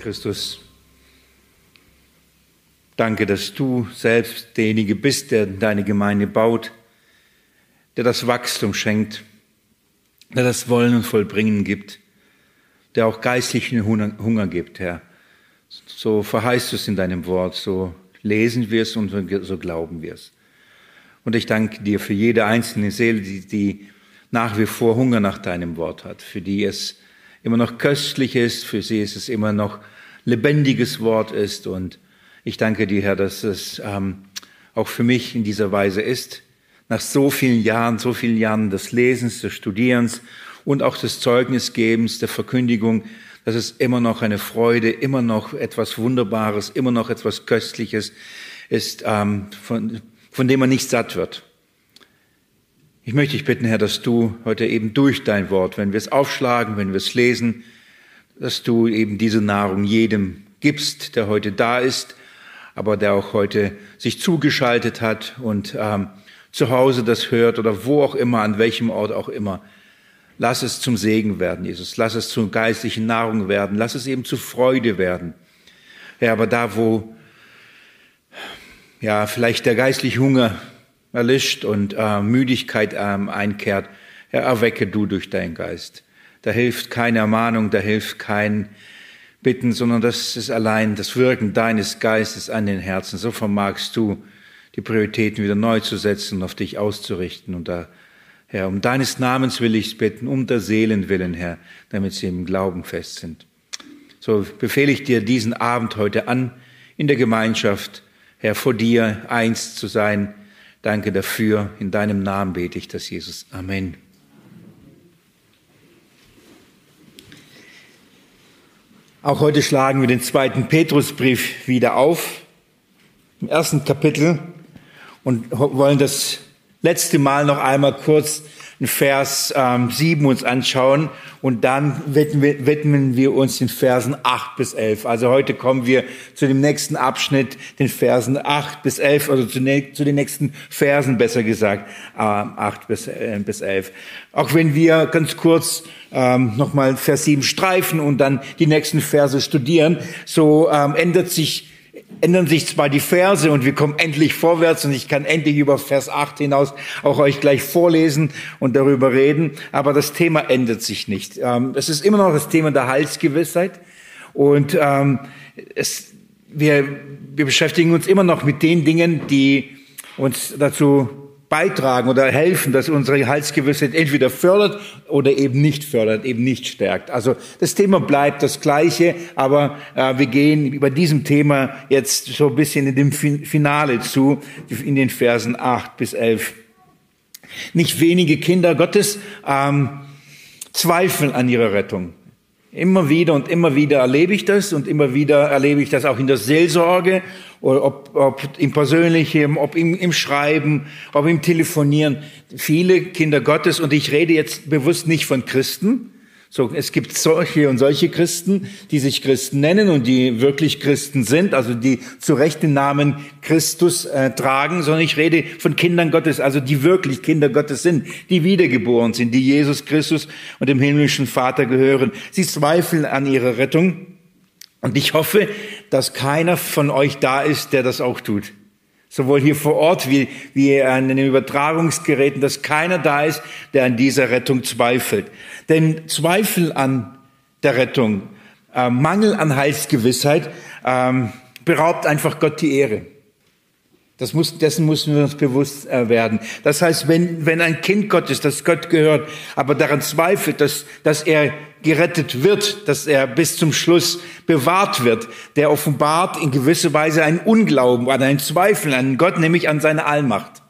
Christus, danke, dass du selbst derjenige bist, der deine Gemeinde baut, der das Wachstum schenkt, der das Wollen und Vollbringen gibt, der auch geistlichen Hunger gibt, Herr. So verheißt du es in deinem Wort, so lesen wir es und so glauben wir es. Und ich danke dir für jede einzelne Seele, die, die nach wie vor Hunger nach deinem Wort hat, für die es immer noch köstlich ist, für sie ist es immer noch lebendiges Wort ist. Und ich danke dir, Herr, dass es ähm, auch für mich in dieser Weise ist. Nach so vielen Jahren, so vielen Jahren des Lesens, des Studierens und auch des Zeugnisgebens, der Verkündigung, dass es immer noch eine Freude, immer noch etwas Wunderbares, immer noch etwas Köstliches ist, ähm, von, von dem man nicht satt wird. Ich möchte dich bitten, Herr, dass du heute eben durch dein Wort, wenn wir es aufschlagen, wenn wir es lesen, dass du eben diese Nahrung jedem gibst, der heute da ist, aber der auch heute sich zugeschaltet hat und ähm, zu Hause das hört oder wo auch immer, an welchem Ort auch immer. Lass es zum Segen werden, Jesus. Lass es zur geistlichen Nahrung werden. Lass es eben zu Freude werden. Ja, aber da, wo ja vielleicht der geistliche Hunger erlischt und äh, Müdigkeit ähm, einkehrt, ja, erwecke du durch deinen Geist. Da hilft keine Ermahnung, da hilft kein Bitten, sondern das ist allein das Wirken deines Geistes an den Herzen. So vermagst du, die Prioritäten wieder neu zu setzen und auf dich auszurichten und da Herr, um deines Namens will ich bitten, um der Seelen willen, Herr, damit sie im Glauben fest sind. So befehle ich dir diesen Abend heute an, in der Gemeinschaft, Herr, vor dir eins zu sein. Danke dafür. In deinem Namen bete ich das, Jesus. Amen. Auch heute schlagen wir den zweiten Petrusbrief wieder auf, im ersten Kapitel, und wollen das letzte Mal noch einmal kurz Vers ähm, 7 uns anschauen und dann widmen wir, uns den Versen 8 bis 11. Also heute kommen wir zu dem nächsten Abschnitt, den Versen 8 bis 11, also zu, ne, zu den nächsten Versen besser gesagt, äh, 8 bis, äh, bis 11. Auch wenn wir ganz kurz ähm, nochmal Vers 7 streifen und dann die nächsten Verse studieren, so ähm, ändert sich ändern sich zwar die Verse und wir kommen endlich vorwärts und ich kann endlich über Vers 8 hinaus auch euch gleich vorlesen und darüber reden, aber das Thema ändert sich nicht. Ähm, es ist immer noch das Thema der Heilsgewissheit und ähm, es, wir, wir beschäftigen uns immer noch mit den Dingen, die uns dazu beitragen oder helfen, dass unsere Heilsgewissheit entweder fördert oder eben nicht fördert, eben nicht stärkt. Also das Thema bleibt das gleiche, aber äh, wir gehen über diesem Thema jetzt so ein bisschen in dem Finale zu, in den Versen 8 bis 11. Nicht wenige Kinder Gottes ähm, zweifeln an ihrer Rettung. Immer wieder und immer wieder erlebe ich das und immer wieder erlebe ich das auch in der Seelsorge, ob, ob im Persönlichen, ob im, im Schreiben, ob im Telefonieren. Viele Kinder Gottes, und ich rede jetzt bewusst nicht von Christen, so, es gibt solche und solche Christen, die sich Christen nennen und die wirklich Christen sind, also die zu Recht den Namen Christus äh, tragen, sondern ich rede von Kindern Gottes, also die wirklich Kinder Gottes sind, die wiedergeboren sind, die Jesus Christus und dem himmlischen Vater gehören. Sie zweifeln an ihrer Rettung und ich hoffe, dass keiner von euch da ist, der das auch tut sowohl hier vor Ort wie, wie an den Übertragungsgeräten, dass keiner da ist, der an dieser Rettung zweifelt. Denn Zweifel an der Rettung, äh, Mangel an Heilsgewissheit ähm, beraubt einfach Gott die Ehre. Das muss, dessen müssen wir uns bewusst äh, werden. Das heißt, wenn, wenn ein Kind Gottes, das Gott gehört, aber daran zweifelt, dass, dass er gerettet wird, dass er bis zum Schluss bewahrt wird, der offenbart in gewisser Weise einen Unglauben, an einen Zweifel an Gott, nämlich an seine Allmacht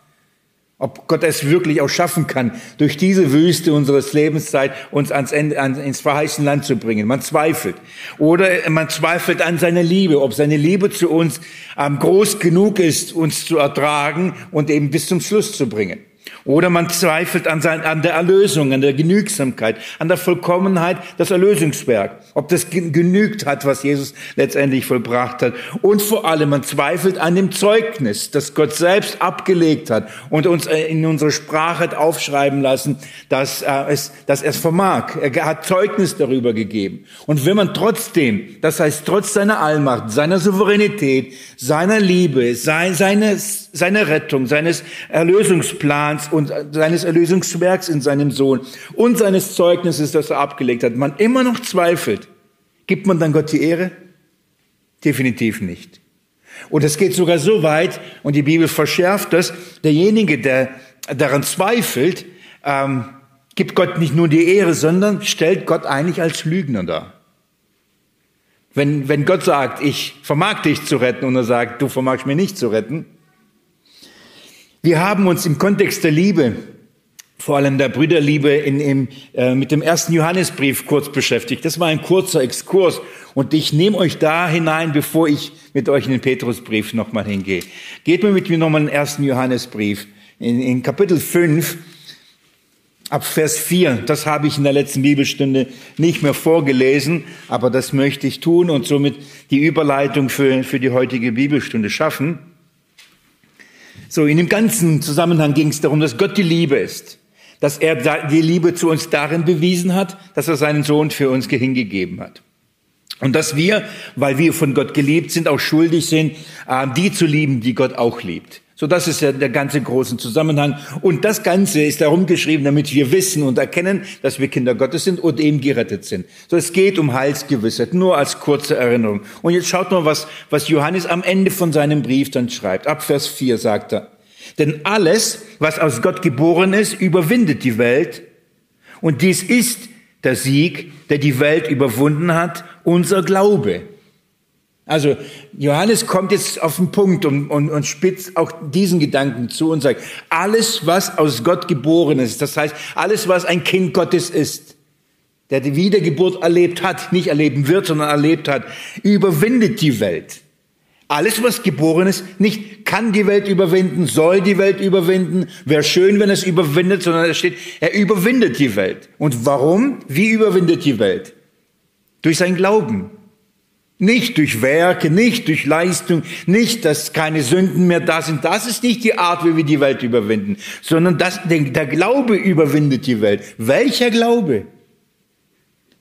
ob Gott es wirklich auch schaffen kann, durch diese Wüste unseres Lebenszeit uns ans Ende, ans, ins verheißene Land zu bringen. Man zweifelt. Oder man zweifelt an seiner Liebe, ob seine Liebe zu uns ähm, groß genug ist, uns zu ertragen und eben bis zum Schluss zu bringen. Oder man zweifelt an, sein, an der Erlösung, an der Genügsamkeit, an der Vollkommenheit des Erlösungswerks. Ob das genügt hat, was Jesus letztendlich vollbracht hat. Und vor allem, man zweifelt an dem Zeugnis, das Gott selbst abgelegt hat und uns äh, in unsere Sprache hat aufschreiben lassen, dass, er es, dass er es vermag. Er hat Zeugnis darüber gegeben. Und wenn man trotzdem, das heißt trotz seiner Allmacht, seiner Souveränität, seiner Liebe, sein, seines, seiner Rettung, seines Erlösungsplans und seines Erlösungswerks in seinem Sohn und seines Zeugnisses, das er abgelegt hat, man immer noch zweifelt, gibt man dann Gott die Ehre? Definitiv nicht. Und es geht sogar so weit, und die Bibel verschärft das, derjenige, der daran zweifelt, ähm, gibt Gott nicht nur die Ehre, sondern stellt Gott eigentlich als Lügner dar. Wenn, wenn Gott sagt, ich vermag dich zu retten, und er sagt, du vermagst mir nicht zu retten, wir haben uns im Kontext der Liebe, vor allem der Brüderliebe, in, in, äh, mit dem ersten Johannesbrief kurz beschäftigt. Das war ein kurzer Exkurs und ich nehme euch da hinein, bevor ich mit euch in den Petrusbrief nochmal hingehe. Geht mir mit mir nochmal in den ersten Johannesbrief. In, in Kapitel 5, ab Vers 4, das habe ich in der letzten Bibelstunde nicht mehr vorgelesen, aber das möchte ich tun und somit die Überleitung für, für die heutige Bibelstunde schaffen. So, in dem ganzen Zusammenhang ging es darum, dass Gott die Liebe ist. Dass er die Liebe zu uns darin bewiesen hat, dass er seinen Sohn für uns hingegeben hat. Und dass wir, weil wir von Gott geliebt sind, auch schuldig sind, äh, die zu lieben, die Gott auch liebt. So, das ist ja der ganze große Zusammenhang. Und das Ganze ist darum geschrieben, damit wir wissen und erkennen, dass wir Kinder Gottes sind und eben gerettet sind. So, es geht um Heilsgewissheit, nur als kurze Erinnerung. Und jetzt schaut mal, was, was Johannes am Ende von seinem Brief dann schreibt. Ab Vers 4 sagt er, denn alles, was aus Gott geboren ist, überwindet die Welt. Und dies ist der Sieg, der die Welt überwunden hat, unser Glaube. Also Johannes kommt jetzt auf den Punkt und, und, und spitzt auch diesen Gedanken zu und sagt, alles, was aus Gott geboren ist, das heißt, alles, was ein Kind Gottes ist, der die Wiedergeburt erlebt hat, nicht erleben wird, sondern erlebt hat, überwindet die Welt. Alles, was geboren ist, nicht kann die Welt überwinden, soll die Welt überwinden, wäre schön, wenn es überwindet, sondern es steht, er überwindet die Welt. Und warum? Wie überwindet die Welt? Durch sein Glauben. Nicht durch Werke, nicht durch Leistung, nicht, dass keine Sünden mehr da sind. Das ist nicht die Art, wie wir die Welt überwinden, sondern das, der Glaube überwindet die Welt. Welcher Glaube?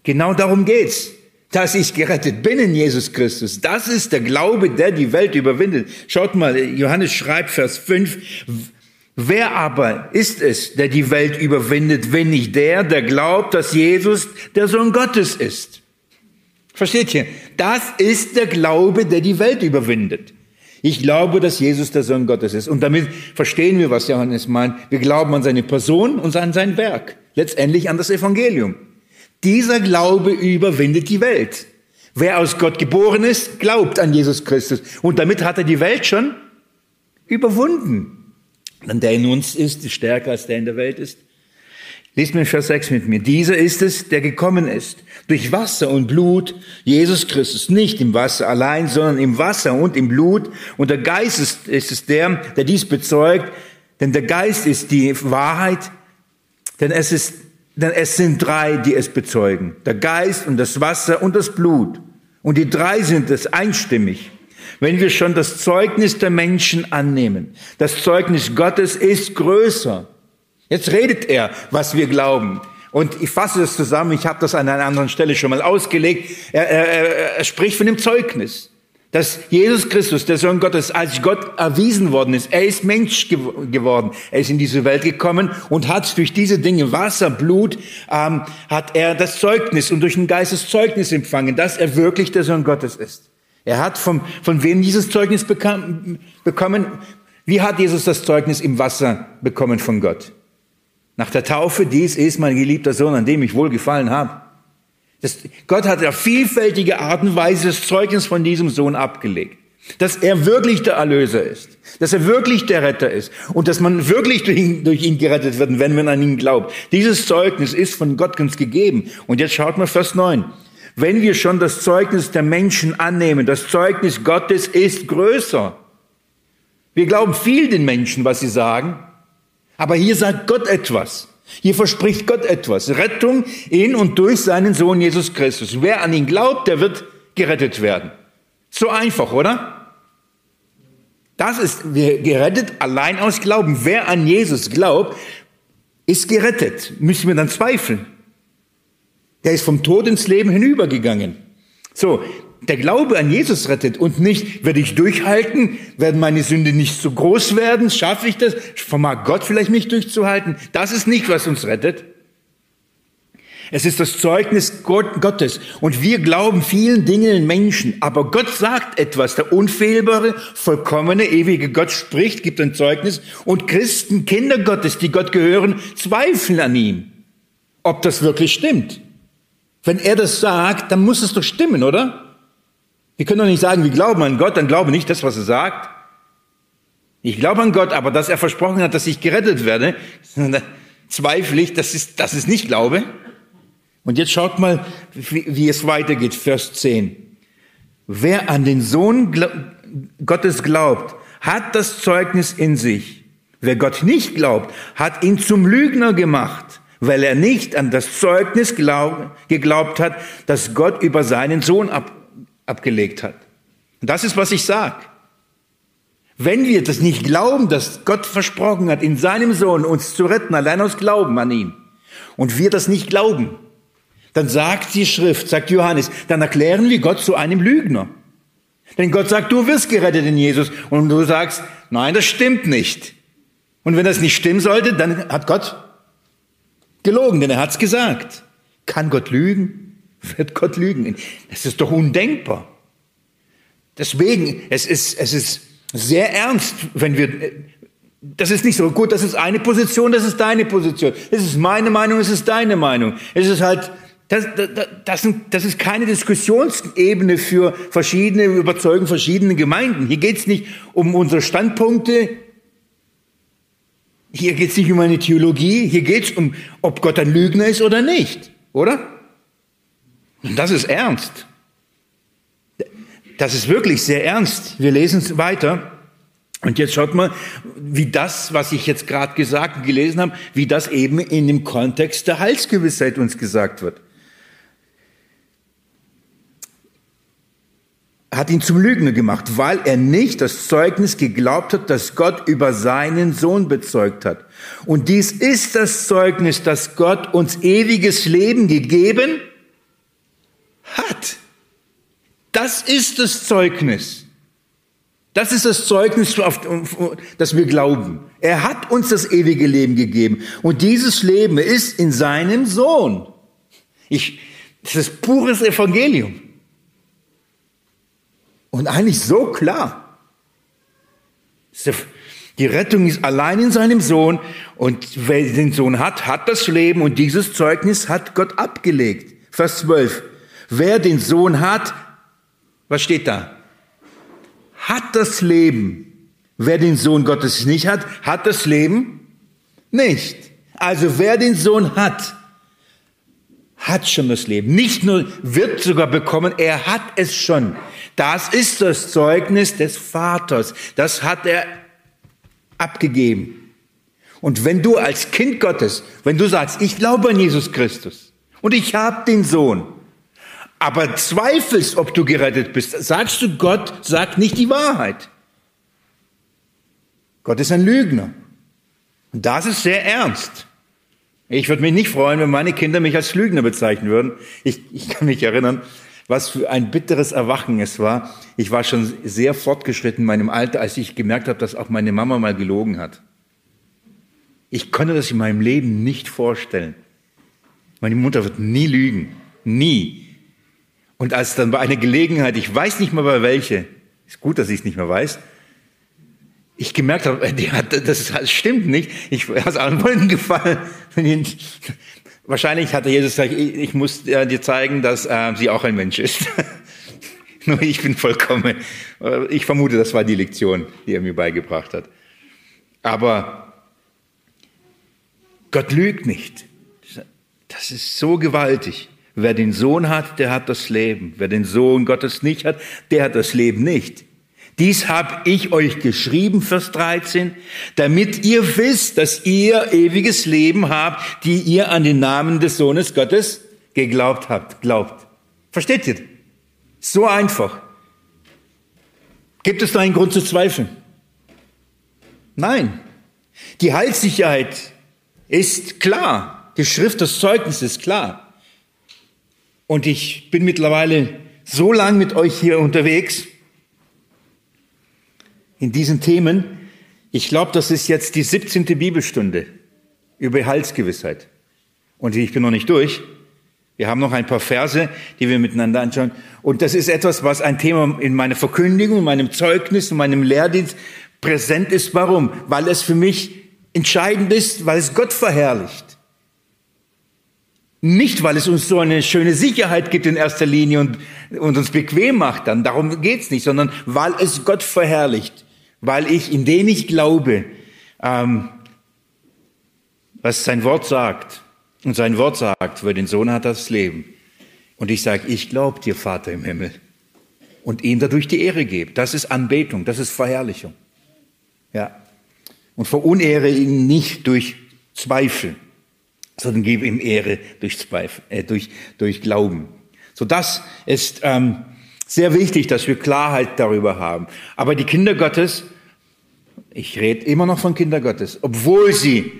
Genau darum geht's. Dass ich gerettet bin in Jesus Christus. Das ist der Glaube, der die Welt überwindet. Schaut mal, Johannes schreibt Vers 5. Wer aber ist es, der die Welt überwindet, wenn nicht der, der glaubt, dass Jesus der Sohn Gottes ist? Versteht ihr? Das ist der Glaube, der die Welt überwindet. Ich glaube, dass Jesus der Sohn Gottes ist. Und damit verstehen wir, was Johannes meint. Wir glauben an seine Person und an sein Werk. Letztendlich an das Evangelium. Dieser Glaube überwindet die Welt. Wer aus Gott geboren ist, glaubt an Jesus Christus. Und damit hat er die Welt schon überwunden. Denn der in uns ist, ist stärker als der in der Welt ist. Lies mir Vers 6 mit mir. Dieser ist es, der gekommen ist. Durch Wasser und Blut, Jesus Christus. Nicht im Wasser allein, sondern im Wasser und im Blut. Und der Geist ist, ist es der, der dies bezeugt. Denn der Geist ist die Wahrheit. Denn es ist, denn es sind drei, die es bezeugen. Der Geist und das Wasser und das Blut. Und die drei sind es einstimmig. Wenn wir schon das Zeugnis der Menschen annehmen, das Zeugnis Gottes ist größer Jetzt redet er, was wir glauben. Und ich fasse das zusammen, ich habe das an einer anderen Stelle schon mal ausgelegt. Er, er, er spricht von dem Zeugnis, dass Jesus Christus, der Sohn Gottes, als Gott erwiesen worden ist. Er ist Mensch geworden. Er ist in diese Welt gekommen und hat durch diese Dinge, Wasser, Blut, ähm, hat er das Zeugnis und durch den Geist das Zeugnis empfangen, dass er wirklich der Sohn Gottes ist. Er hat vom, von wem dieses Zeugnis bekam, bekommen? Wie hat Jesus das Zeugnis im Wasser bekommen von Gott? Nach der Taufe, dies ist mein geliebter Sohn, an dem ich wohlgefallen habe. Das, Gott hat auf vielfältige Art und Weise das Zeugnis von diesem Sohn abgelegt. Dass er wirklich der Erlöser ist. Dass er wirklich der Retter ist. Und dass man wirklich durch ihn, durch ihn gerettet wird, wenn man an ihn glaubt. Dieses Zeugnis ist von Gott uns gegeben. Und jetzt schaut mal Vers 9. Wenn wir schon das Zeugnis der Menschen annehmen, das Zeugnis Gottes ist größer. Wir glauben viel den Menschen, was sie sagen. Aber hier sagt Gott etwas. Hier verspricht Gott etwas. Rettung in und durch seinen Sohn Jesus Christus. Wer an ihn glaubt, der wird gerettet werden. So einfach, oder? Das ist gerettet allein aus Glauben. Wer an Jesus glaubt, ist gerettet. Müssen wir dann zweifeln? Der ist vom Tod ins Leben hinübergegangen. So, der Glaube an Jesus rettet und nicht, werde ich durchhalten, werden meine Sünde nicht so groß werden, schaffe ich das, vermag Gott vielleicht mich durchzuhalten. Das ist nicht, was uns rettet. Es ist das Zeugnis Gottes. Und wir glauben vielen Dingen in Menschen. Aber Gott sagt etwas. Der unfehlbare, vollkommene, ewige Gott spricht, gibt ein Zeugnis. Und Christen, Kinder Gottes, die Gott gehören, zweifeln an ihm. Ob das wirklich stimmt. Wenn er das sagt, dann muss es doch stimmen, oder? Wir können doch nicht sagen, wir glauben an Gott, dann glaube nicht das, was er sagt. Ich glaube an Gott, aber dass er versprochen hat, dass ich gerettet werde, zweifle ich, das ist, das ist nicht Glaube. Und jetzt schaut mal, wie, wie es weitergeht, Vers 10. Wer an den Sohn Gottes glaubt, hat das Zeugnis in sich. Wer Gott nicht glaubt, hat ihn zum Lügner gemacht, weil er nicht an das Zeugnis glaub, geglaubt hat, das Gott über seinen Sohn ab, abgelegt hat. Und das ist, was ich sage. Wenn wir das nicht glauben, dass Gott versprochen hat, in seinem Sohn uns zu retten, allein aus Glauben an ihn, und wir das nicht glauben, dann sagt die Schrift, sagt Johannes, dann erklären wir Gott zu einem Lügner. Denn Gott sagt, du wirst gerettet in Jesus. Und du sagst, nein, das stimmt nicht. Und wenn das nicht stimmen sollte, dann hat Gott gelogen, denn er hat's gesagt. Kann Gott lügen? Wird Gott lügen? Das ist doch undenkbar. Deswegen, es ist, es ist sehr ernst, wenn wir, das ist nicht so gut, das ist eine Position, das ist deine Position. Es ist meine Meinung, es ist deine Meinung. Es ist halt, das, das, das ist keine Diskussionsebene für verschiedene, überzeugen verschiedene Gemeinden. Hier geht es nicht um unsere Standpunkte, hier geht es nicht um eine Theologie, hier geht es um, ob Gott ein Lügner ist oder nicht, oder? Und das ist ernst. Das ist wirklich sehr ernst. Wir lesen es weiter. Und jetzt schaut mal, wie das, was ich jetzt gerade gesagt und gelesen habe, wie das eben in dem Kontext der Heilsgewissheit uns gesagt wird. hat ihn zum Lügner gemacht, weil er nicht das Zeugnis geglaubt hat, das Gott über seinen Sohn bezeugt hat. Und dies ist das Zeugnis, dass Gott uns ewiges Leben gegeben hat. Das ist das Zeugnis. Das ist das Zeugnis, auf das wir glauben. Er hat uns das ewige Leben gegeben. Und dieses Leben ist in seinem Sohn. Ich, das ist pures Evangelium. Und eigentlich so klar. Die Rettung ist allein in seinem Sohn. Und wer den Sohn hat, hat das Leben. Und dieses Zeugnis hat Gott abgelegt. Vers 12. Wer den Sohn hat, was steht da? Hat das Leben. Wer den Sohn Gottes nicht hat, hat das Leben nicht. Also wer den Sohn hat, hat schon das Leben. Nicht nur wird sogar bekommen, er hat es schon. Das ist das Zeugnis des Vaters. Das hat er abgegeben. Und wenn du als Kind Gottes, wenn du sagst, ich glaube an Jesus Christus und ich habe den Sohn, aber zweifelst, ob du gerettet bist, sagst du, Gott sagt nicht die Wahrheit. Gott ist ein Lügner. Und das ist sehr ernst. Ich würde mich nicht freuen, wenn meine Kinder mich als Lügner bezeichnen würden. Ich, ich kann mich erinnern, was für ein bitteres Erwachen es war. Ich war schon sehr fortgeschritten in meinem Alter, als ich gemerkt habe, dass auch meine Mama mal gelogen hat. Ich konnte das in meinem Leben nicht vorstellen. Meine Mutter wird nie lügen. Nie. Und als dann bei einer Gelegenheit, ich weiß nicht mehr bei welche, ist gut, dass ich es nicht mehr weiß, ich gemerkt habe, das stimmt nicht, ich aus allen Wolken gefallen. Wahrscheinlich hatte Jesus gesagt, ich muss dir zeigen, dass äh, sie auch ein Mensch ist. Nur ich bin vollkommen. Ich vermute, das war die Lektion, die er mir beigebracht hat. Aber Gott lügt nicht. Das ist so gewaltig. Wer den Sohn hat, der hat das Leben. Wer den Sohn Gottes nicht hat, der hat das Leben nicht. Dies habe ich euch geschrieben, Vers 13, damit ihr wisst, dass ihr ewiges Leben habt, die ihr an den Namen des Sohnes Gottes geglaubt habt, glaubt. Versteht ihr? So einfach. Gibt es da einen Grund zu zweifeln? Nein. Die Heilssicherheit ist klar. Die Schrift des Zeugnisses ist klar. Und ich bin mittlerweile so lang mit euch hier unterwegs in diesen Themen. Ich glaube, das ist jetzt die 17. Bibelstunde über Heilsgewissheit. Und ich bin noch nicht durch. Wir haben noch ein paar Verse, die wir miteinander anschauen. Und das ist etwas, was ein Thema in meiner Verkündigung, in meinem Zeugnis, in meinem Lehrdienst präsent ist. Warum? Weil es für mich entscheidend ist, weil es Gott verherrlicht. Nicht, weil es uns so eine schöne Sicherheit gibt in erster Linie und, und uns bequem macht dann, darum geht's nicht, sondern weil es Gott verherrlicht, weil ich, in den ich glaube, ähm, was sein Wort sagt, und sein Wort sagt, für den Sohn hat das Leben. Und ich sage, ich glaube dir, Vater im Himmel. Und ihm dadurch die Ehre gebe. Das ist Anbetung, das ist Verherrlichung. Ja. Und verunehre ihn nicht durch Zweifel, sondern gebe ihm Ehre durch Zweifel, äh, durch, durch Glauben. So das ist ähm, sehr wichtig, dass wir Klarheit darüber haben. Aber die Kinder Gottes, ich rede immer noch von Kinder Gottes, obwohl sie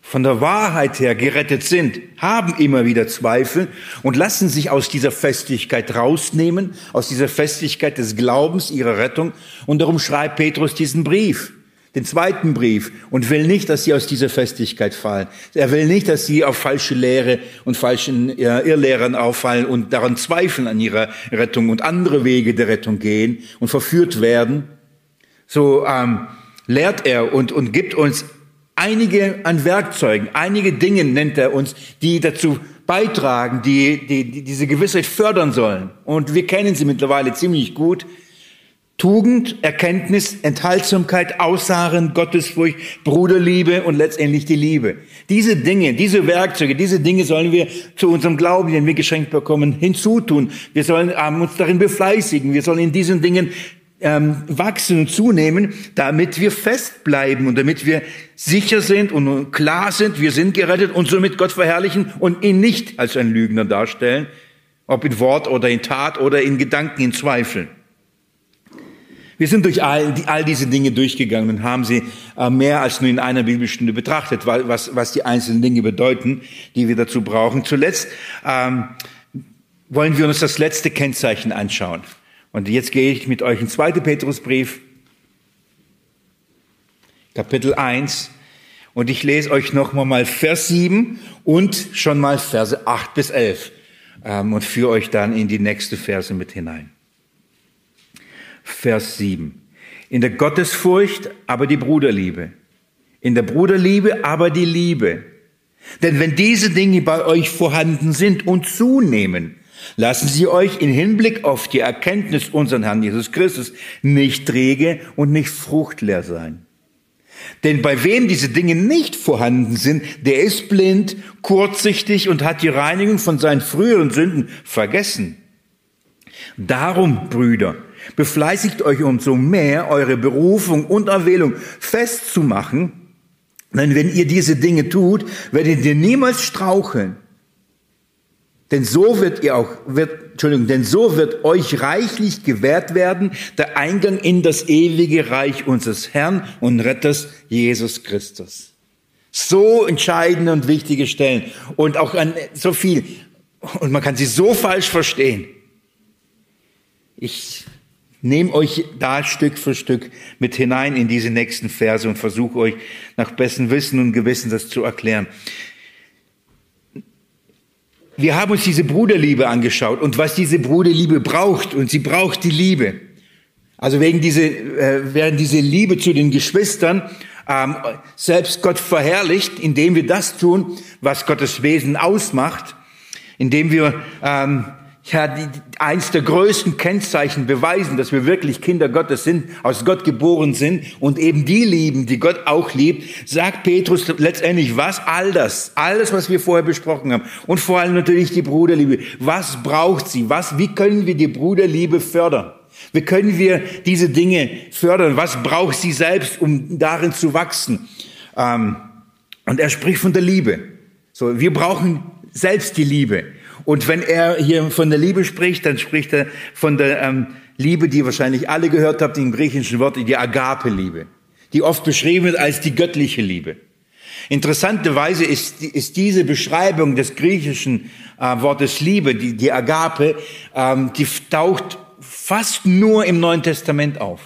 von der Wahrheit her gerettet sind, haben immer wieder Zweifel und lassen sich aus dieser Festigkeit rausnehmen, aus dieser Festigkeit des Glaubens ihrer Rettung. Und darum schreibt Petrus diesen Brief, den zweiten Brief, und will nicht, dass sie aus dieser Festigkeit fallen. Er will nicht, dass sie auf falsche Lehre und falschen Irrlehrern auffallen und daran zweifeln an ihrer Rettung und andere Wege der Rettung gehen und verführt werden. So ähm, lehrt er und, und gibt uns einige an Werkzeugen, einige Dinge nennt er uns, die dazu beitragen, die, die, die diese Gewissheit fördern sollen. Und wir kennen sie mittlerweile ziemlich gut. Tugend, Erkenntnis, Enthaltsamkeit, Aussagen, Gottesfurcht, Bruderliebe und letztendlich die Liebe. Diese Dinge, diese Werkzeuge, diese Dinge sollen wir zu unserem Glauben, den wir geschenkt bekommen, hinzutun. Wir sollen ähm, uns darin befleißigen. Wir sollen in diesen Dingen ähm, wachsen und zunehmen, damit wir festbleiben und damit wir sicher sind und klar sind, wir sind gerettet und somit Gott verherrlichen und ihn nicht als ein Lügner darstellen, ob in Wort oder in Tat oder in Gedanken, in Zweifeln. Wir sind durch all, all diese Dinge durchgegangen und haben sie äh, mehr als nur in einer Bibelstunde betrachtet, was, was die einzelnen Dinge bedeuten, die wir dazu brauchen. Zuletzt ähm, wollen wir uns das letzte Kennzeichen anschauen. Und jetzt gehe ich mit euch in 2. Petrusbrief, Kapitel 1, und ich lese euch nochmal mal Vers 7 und schon mal Verse 8 bis 11 ähm, und führe euch dann in die nächste Verse mit hinein. Vers 7. In der Gottesfurcht aber die Bruderliebe. In der Bruderliebe aber die Liebe. Denn wenn diese Dinge bei euch vorhanden sind und zunehmen, Lassen Sie euch in Hinblick auf die Erkenntnis unseren Herrn Jesus Christus nicht träge und nicht fruchtleer sein. Denn bei wem diese Dinge nicht vorhanden sind, der ist blind, kurzsichtig und hat die Reinigung von seinen früheren Sünden vergessen. Darum, Brüder, befleißigt euch umso mehr, eure Berufung und Erwählung festzumachen, denn wenn ihr diese Dinge tut, werdet ihr niemals straucheln. Denn so wird ihr auch, wird, Entschuldigung, denn so wird euch reichlich gewährt werden der Eingang in das ewige Reich unseres Herrn und Retters Jesus Christus. So entscheidende und wichtige Stellen und auch an so viel. Und man kann sie so falsch verstehen. Ich nehme euch da Stück für Stück mit hinein in diese nächsten Verse und versuche euch nach bestem Wissen und Gewissen das zu erklären wir haben uns diese Bruderliebe angeschaut und was diese Bruderliebe braucht. Und sie braucht die Liebe. Also wegen diese, äh, während diese Liebe zu den Geschwistern ähm, selbst Gott verherrlicht, indem wir das tun, was Gottes Wesen ausmacht, indem wir ähm, ja, die, eins der größten Kennzeichen beweisen, dass wir wirklich Kinder Gottes sind, aus Gott geboren sind und eben die lieben, die Gott auch liebt, sagt Petrus letztendlich was? All das, alles, was wir vorher besprochen haben. Und vor allem natürlich die Bruderliebe. Was braucht sie? Was, wie können wir die Bruderliebe fördern? Wie können wir diese Dinge fördern? Was braucht sie selbst, um darin zu wachsen? Ähm, und er spricht von der Liebe. So, wir brauchen selbst die Liebe. Und wenn er hier von der Liebe spricht, dann spricht er von der ähm, Liebe, die wahrscheinlich alle gehört habt, im griechischen Wort, die Agape-Liebe, die oft beschrieben wird als die göttliche Liebe. Interessanterweise ist, ist diese Beschreibung des griechischen äh, Wortes Liebe, die, die Agape, ähm, die taucht fast nur im Neuen Testament auf.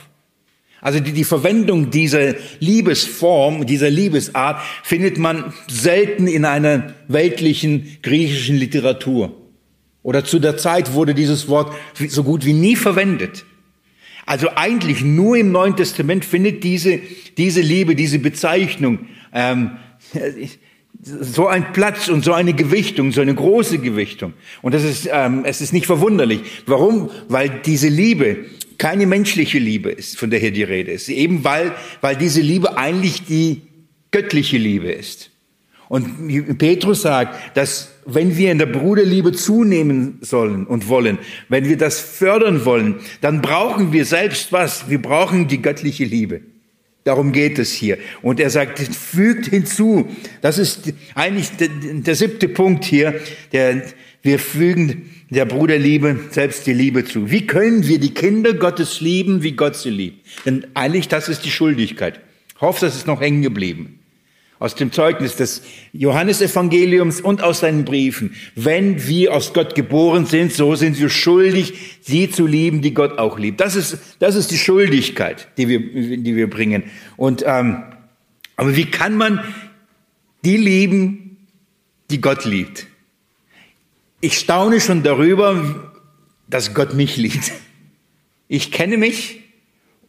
Also die, die Verwendung dieser Liebesform, dieser Liebesart findet man selten in einer weltlichen griechischen Literatur. Oder zu der Zeit wurde dieses Wort so gut wie nie verwendet. Also eigentlich nur im Neuen Testament findet diese, diese Liebe, diese Bezeichnung ähm, so ein Platz und so eine Gewichtung, so eine große Gewichtung. Und das ist, ähm, es ist nicht verwunderlich. Warum? Weil diese Liebe keine menschliche Liebe ist, von der hier die Rede ist. Eben weil, weil diese Liebe eigentlich die göttliche Liebe ist. Und Petrus sagt, dass wenn wir in der Bruderliebe zunehmen sollen und wollen, wenn wir das fördern wollen, dann brauchen wir selbst was? Wir brauchen die göttliche Liebe. Darum geht es hier. Und er sagt, fügt hinzu. Das ist eigentlich der, der siebte Punkt hier. Der, wir fügen der Bruderliebe selbst die Liebe zu. Wie können wir die Kinder Gottes lieben, wie Gott sie liebt? Denn eigentlich das ist die Schuldigkeit. Ich das ist noch hängen geblieben aus dem Zeugnis des Johannesevangeliums und aus seinen Briefen. Wenn wir aus Gott geboren sind, so sind wir schuldig, sie zu lieben, die Gott auch liebt. Das ist, das ist die Schuldigkeit, die wir, die wir bringen. Und, ähm, aber wie kann man die lieben, die Gott liebt? Ich staune schon darüber, dass Gott mich liebt. Ich kenne mich,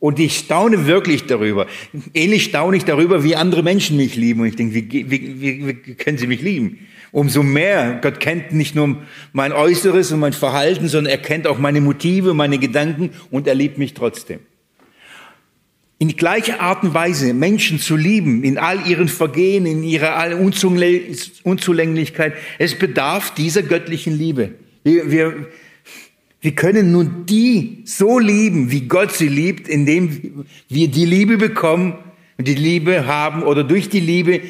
und ich staune wirklich darüber. Ähnlich staune ich darüber, wie andere Menschen mich lieben. Und ich denke, wie, wie, wie, wie können sie mich lieben? Umso mehr. Gott kennt nicht nur mein Äußeres und mein Verhalten, sondern er kennt auch meine Motive, meine Gedanken und er liebt mich trotzdem. In gleicher Art und Weise Menschen zu lieben, in all ihren Vergehen, in ihrer Unzulänglichkeit, es bedarf dieser göttlichen Liebe. Wir, wir, wir können nun die so lieben, wie Gott sie liebt, indem wir die Liebe bekommen, die Liebe haben oder durch die Liebe,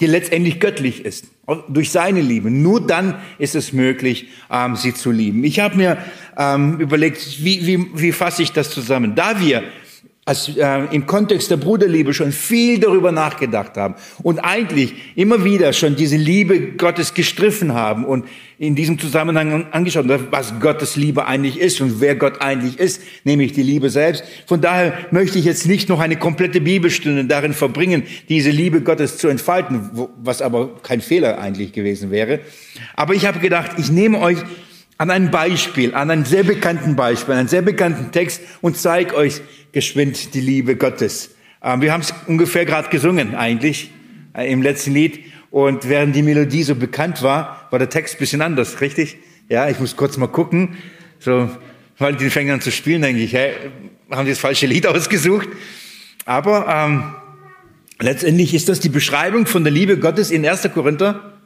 die letztendlich göttlich ist, durch seine Liebe. Nur dann ist es möglich, ähm, sie zu lieben. Ich habe mir ähm, überlegt, wie, wie, wie fasse ich das zusammen? Da wir als, äh, im Kontext der Bruderliebe schon viel darüber nachgedacht haben und eigentlich immer wieder schon diese Liebe Gottes gestriffen haben und in diesem Zusammenhang angeschaut, was Gottes Liebe eigentlich ist und wer Gott eigentlich ist, nämlich die Liebe selbst. Von daher möchte ich jetzt nicht noch eine komplette Bibelstunde darin verbringen, diese Liebe Gottes zu entfalten, was aber kein Fehler eigentlich gewesen wäre. Aber ich habe gedacht, ich nehme euch an ein Beispiel, an einen sehr bekannten Beispiel, einen sehr bekannten Text und zeige euch geschwind die Liebe Gottes. Ähm, wir haben es ungefähr gerade gesungen eigentlich äh, im letzten Lied und während die Melodie so bekannt war, war der Text bisschen anders, richtig? Ja, ich muss kurz mal gucken. So, weil die fängen an zu spielen, denke ich, hey, haben die das falsche Lied ausgesucht? Aber ähm, letztendlich ist das die Beschreibung von der Liebe Gottes in 1. Korinther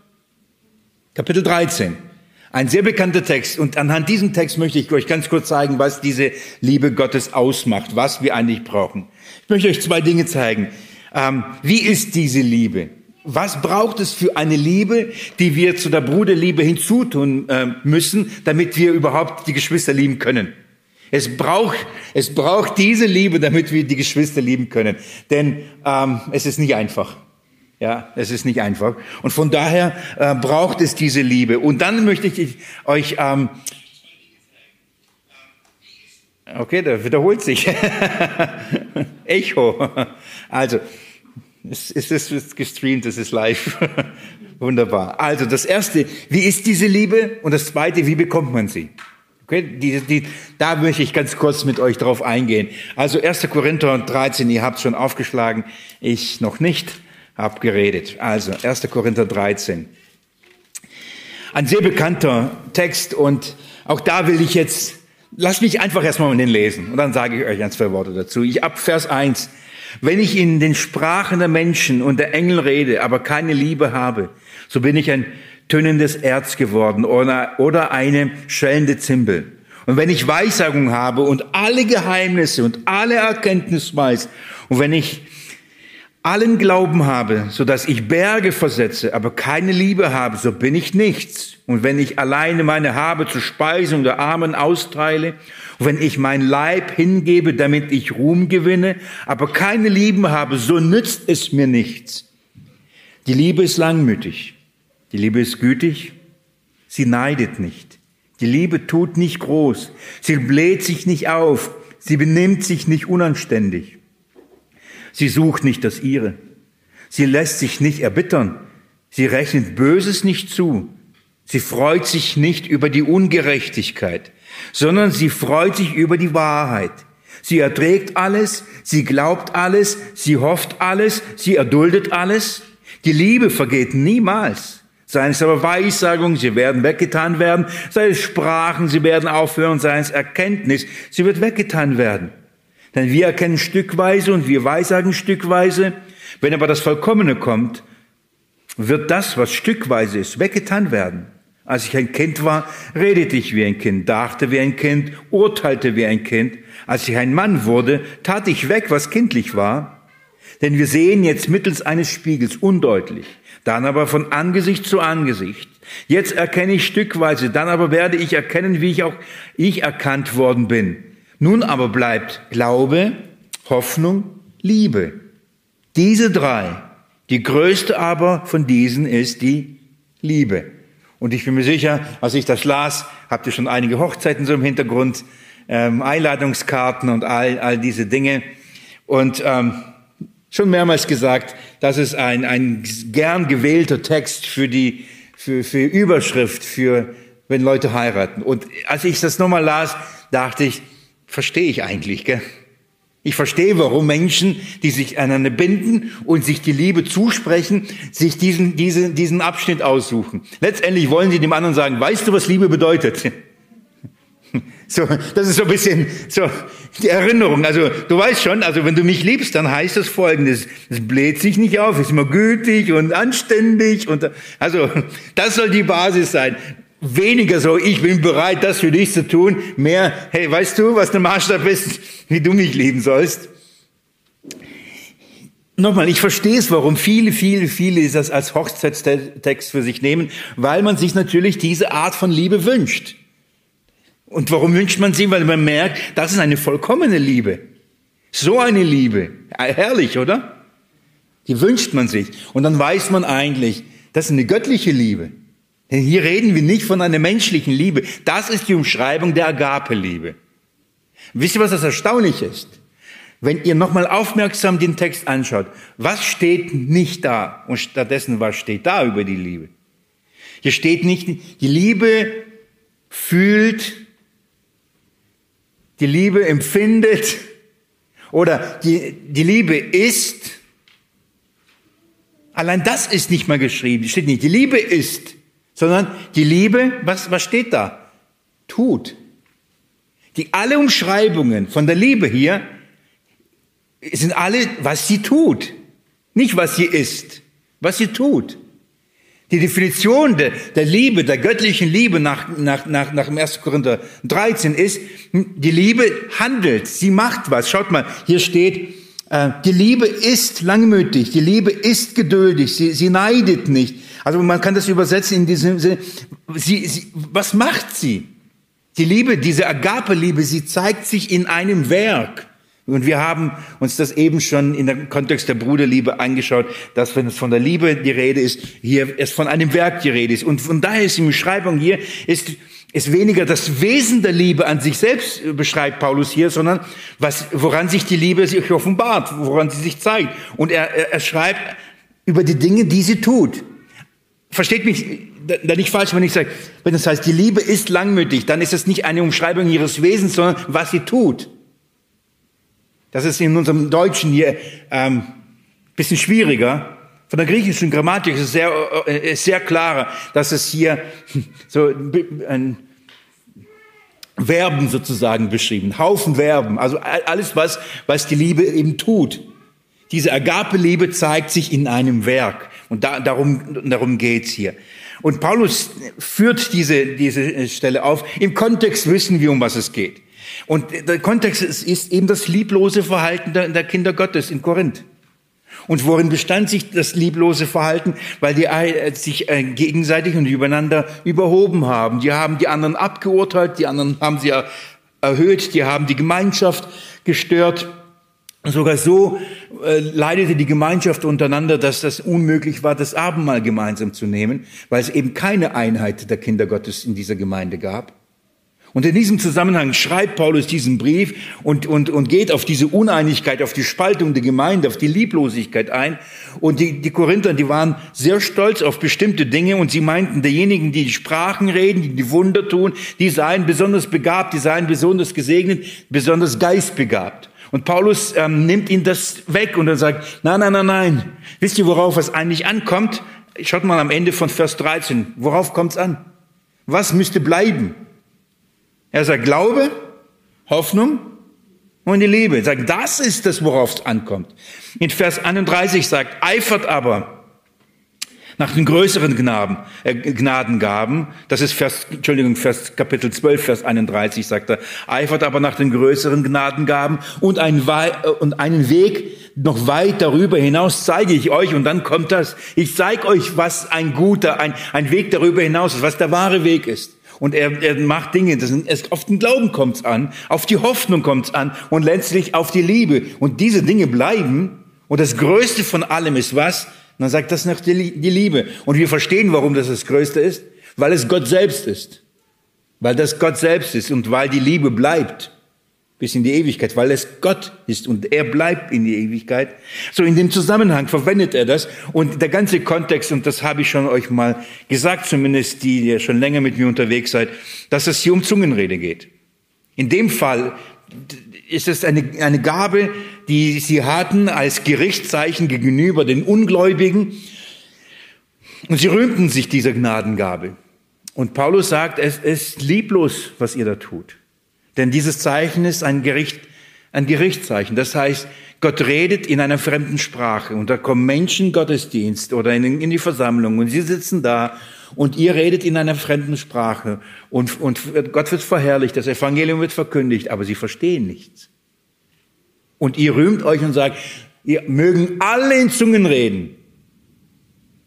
Kapitel 13. Ein sehr bekannter Text. Und anhand diesem Text möchte ich euch ganz kurz zeigen, was diese Liebe Gottes ausmacht, was wir eigentlich brauchen. Ich möchte euch zwei Dinge zeigen. Ähm, wie ist diese Liebe? Was braucht es für eine Liebe, die wir zu der Bruderliebe hinzutun äh, müssen, damit wir überhaupt die Geschwister lieben können? Es braucht, es braucht diese Liebe, damit wir die Geschwister lieben können. Denn ähm, es ist nicht einfach. Ja, es ist nicht einfach. Und von daher äh, braucht es diese Liebe. Und dann möchte ich euch, ähm, okay, da wiederholt sich. Echo. Also, es, es ist gestreamt, es ist live. Wunderbar. Also, das erste, wie ist diese Liebe? Und das zweite, wie bekommt man sie? Okay, die, die, da möchte ich ganz kurz mit euch drauf eingehen. Also 1. Korinther 13, ihr habt schon aufgeschlagen, ich noch nicht abgeredet. Also 1. Korinther 13. Ein sehr bekannter Text und auch da will ich jetzt, lasst mich einfach erstmal mal den lesen und dann sage ich euch ein, zwei Worte dazu. Ich ab Vers 1. Wenn ich in den Sprachen der Menschen und der Engel rede, aber keine Liebe habe, so bin ich ein tönendes Erz geworden oder, oder eine schellende Zimbel. Und wenn ich Weissagung habe und alle Geheimnisse und alle Erkenntnis weiß und wenn ich allen Glauben habe, so dass ich Berge versetze, aber keine Liebe habe, so bin ich nichts. Und wenn ich alleine meine Habe zur Speisung der Armen austeile, und wenn ich mein Leib hingebe, damit ich Ruhm gewinne, aber keine Liebe habe, so nützt es mir nichts. Die Liebe ist langmütig. Die Liebe ist gütig. Sie neidet nicht. Die Liebe tut nicht groß. Sie bläht sich nicht auf. Sie benimmt sich nicht unanständig. Sie sucht nicht das Ihre. Sie lässt sich nicht erbittern. Sie rechnet Böses nicht zu. Sie freut sich nicht über die Ungerechtigkeit, sondern sie freut sich über die Wahrheit. Sie erträgt alles, sie glaubt alles, sie hofft alles, sie erduldet alles. Die Liebe vergeht niemals. Seien es aber Weissagungen, sie werden weggetan werden. Sei es Sprachen, sie werden aufhören. Sei es Erkenntnis, sie wird weggetan werden. Denn wir erkennen stückweise und wir weissagen stückweise. Wenn aber das Vollkommene kommt, wird das, was stückweise ist, weggetan werden. Als ich ein Kind war, redete ich wie ein Kind, dachte wie ein Kind, urteilte wie ein Kind. Als ich ein Mann wurde, tat ich weg, was kindlich war. Denn wir sehen jetzt mittels eines Spiegels undeutlich, dann aber von Angesicht zu Angesicht. Jetzt erkenne ich stückweise, dann aber werde ich erkennen, wie ich auch ich erkannt worden bin. Nun aber bleibt Glaube, Hoffnung, Liebe. Diese drei. Die größte aber von diesen ist die Liebe. Und ich bin mir sicher, als ich das las, habt ihr schon einige Hochzeiten so im Hintergrund, ähm, Einladungskarten und all, all diese Dinge. Und ähm, schon mehrmals gesagt, das ist ein, ein gern gewählter Text für die für, für Überschrift, für wenn Leute heiraten. Und als ich das nochmal las, dachte ich, verstehe ich eigentlich, gell? Ich verstehe, warum Menschen, die sich aneinander binden und sich die Liebe zusprechen, sich diesen, diesen, diesen Abschnitt aussuchen. Letztendlich wollen sie dem anderen sagen, weißt du, was Liebe bedeutet? So, das ist so ein bisschen so die Erinnerung. Also du weißt schon, also wenn du mich liebst, dann heißt das Folgendes: Es bläht sich nicht auf, ist immer gütig und anständig und also das soll die Basis sein weniger so, ich bin bereit, das für dich zu tun, mehr, hey, weißt du, was der Maßstab ist, wie du mich lieben sollst? Nochmal, ich verstehe es, warum viele, viele, viele das als Hochzeitstext für sich nehmen, weil man sich natürlich diese Art von Liebe wünscht. Und warum wünscht man sie? Weil man merkt, das ist eine vollkommene Liebe. So eine Liebe. Herrlich, oder? Die wünscht man sich. Und dann weiß man eigentlich, das ist eine göttliche Liebe. Denn hier reden wir nicht von einer menschlichen Liebe. Das ist die Umschreibung der Agape-Liebe. Wisst ihr, was das erstaunlich ist? Wenn ihr nochmal aufmerksam den Text anschaut, was steht nicht da und stattdessen was steht da über die Liebe? Hier steht nicht, die Liebe fühlt, die Liebe empfindet oder die, die Liebe ist. Allein das ist nicht mal geschrieben. Steht nicht, die Liebe ist sondern die Liebe, was, was steht da? Tut. Die alle Umschreibungen von der Liebe hier sind alle, was sie tut. Nicht, was sie ist, was sie tut. Die Definition der, der Liebe, der göttlichen Liebe nach, nach, nach, nach dem 1. Korinther 13 ist, die Liebe handelt, sie macht was. Schaut mal, hier steht, äh, die Liebe ist langmütig, die Liebe ist geduldig, sie, sie neidet nicht, also man kann das übersetzen in diesem Sinne, sie, sie, was macht sie? Die Liebe, diese Agape-Liebe, sie zeigt sich in einem Werk. Und wir haben uns das eben schon in dem Kontext der Bruderliebe angeschaut, dass wenn es von der Liebe die Rede ist, hier es von einem Werk die Rede ist. Und von daher ist die Beschreibung hier, ist, ist weniger das Wesen der Liebe an sich selbst beschreibt Paulus hier, sondern was, woran sich die Liebe sich offenbart, woran sie sich zeigt. Und er, er schreibt über die Dinge, die sie tut versteht mich da nicht falsch, wenn ich sage, wenn das heißt, die Liebe ist langmütig, dann ist es nicht eine Umschreibung ihres Wesens, sondern was sie tut. Das ist in unserem Deutschen hier ähm, bisschen schwieriger. Von der griechischen Grammatik ist es sehr, äh, ist sehr klarer, dass es hier so ein Verben sozusagen beschrieben, Haufen Verben, also alles, was, was die Liebe eben tut. Diese Agape-Liebe zeigt sich in einem Werk. Und da, darum, darum geht's hier. Und Paulus führt diese, diese Stelle auf. Im Kontext wissen wir, um was es geht. Und der Kontext ist, ist eben das lieblose Verhalten der, der Kinder Gottes in Korinth. Und worin bestand sich das lieblose Verhalten? Weil die sich äh, gegenseitig und übereinander überhoben haben. Die haben die anderen abgeurteilt, die anderen haben sie erhöht, die haben die Gemeinschaft gestört. Sogar so äh, leidete die Gemeinschaft untereinander, dass das unmöglich war, das Abendmahl gemeinsam zu nehmen, weil es eben keine Einheit der Kinder Gottes in dieser Gemeinde gab. Und in diesem Zusammenhang schreibt Paulus diesen Brief und, und, und geht auf diese Uneinigkeit, auf die Spaltung der Gemeinde, auf die Lieblosigkeit ein. Und die, die Korinther, die waren sehr stolz auf bestimmte Dinge und sie meinten, diejenigen, die die Sprachen reden, die die Wunder tun, die seien besonders begabt, die seien besonders gesegnet, besonders geistbegabt. Und Paulus ähm, nimmt ihnen das weg und er sagt, nein, nein, nein, nein. Wisst ihr, worauf es eigentlich ankommt? Schaut mal am Ende von Vers 13. Worauf kommt es an? Was müsste bleiben? Er sagt Glaube, Hoffnung und die Liebe. Er sagt, das ist das, worauf es ankommt. In Vers 31 sagt, eifert aber nach den größeren Gnaden, äh, Gnadengaben, das ist Vers, Entschuldigung, Vers, Kapitel 12, Vers 31 sagt er, eifert aber nach den größeren Gnadengaben und, ein, äh, und einen Weg noch weit darüber hinaus zeige ich euch und dann kommt das. Ich zeige euch, was ein guter, ein, ein Weg darüber hinaus ist, was der wahre Weg ist. Und er, er macht Dinge, das ist, auf den Glauben kommt es an, auf die Hoffnung kommt es an und letztlich auf die Liebe. Und diese Dinge bleiben. Und das Größte von allem ist was? Und dann sagt das noch die, Liebe. Und wir verstehen, warum das das Größte ist. Weil es Gott selbst ist. Weil das Gott selbst ist und weil die Liebe bleibt bis in die Ewigkeit, weil es Gott ist und er bleibt in die Ewigkeit. So in dem Zusammenhang verwendet er das und der ganze Kontext, und das habe ich schon euch mal gesagt, zumindest die, die ja schon länger mit mir unterwegs seid, dass es hier um Zungenrede geht. In dem Fall ist es eine, eine Gabe, die sie hatten als Gerichtszeichen gegenüber den Ungläubigen und sie rühmten sich dieser Gnadengabe. Und Paulus sagt, es ist lieblos, was ihr da tut. Denn dieses Zeichen ist ein Gericht, ein Gerichtszeichen. Das heißt, Gott redet in einer fremden Sprache und da kommen Menschen Gottesdienst oder in, in die Versammlung und sie sitzen da und ihr redet in einer fremden Sprache und, und Gott wird verherrlicht, das Evangelium wird verkündigt, aber sie verstehen nichts. Und ihr rühmt euch und sagt, ihr mögen alle in Zungen reden.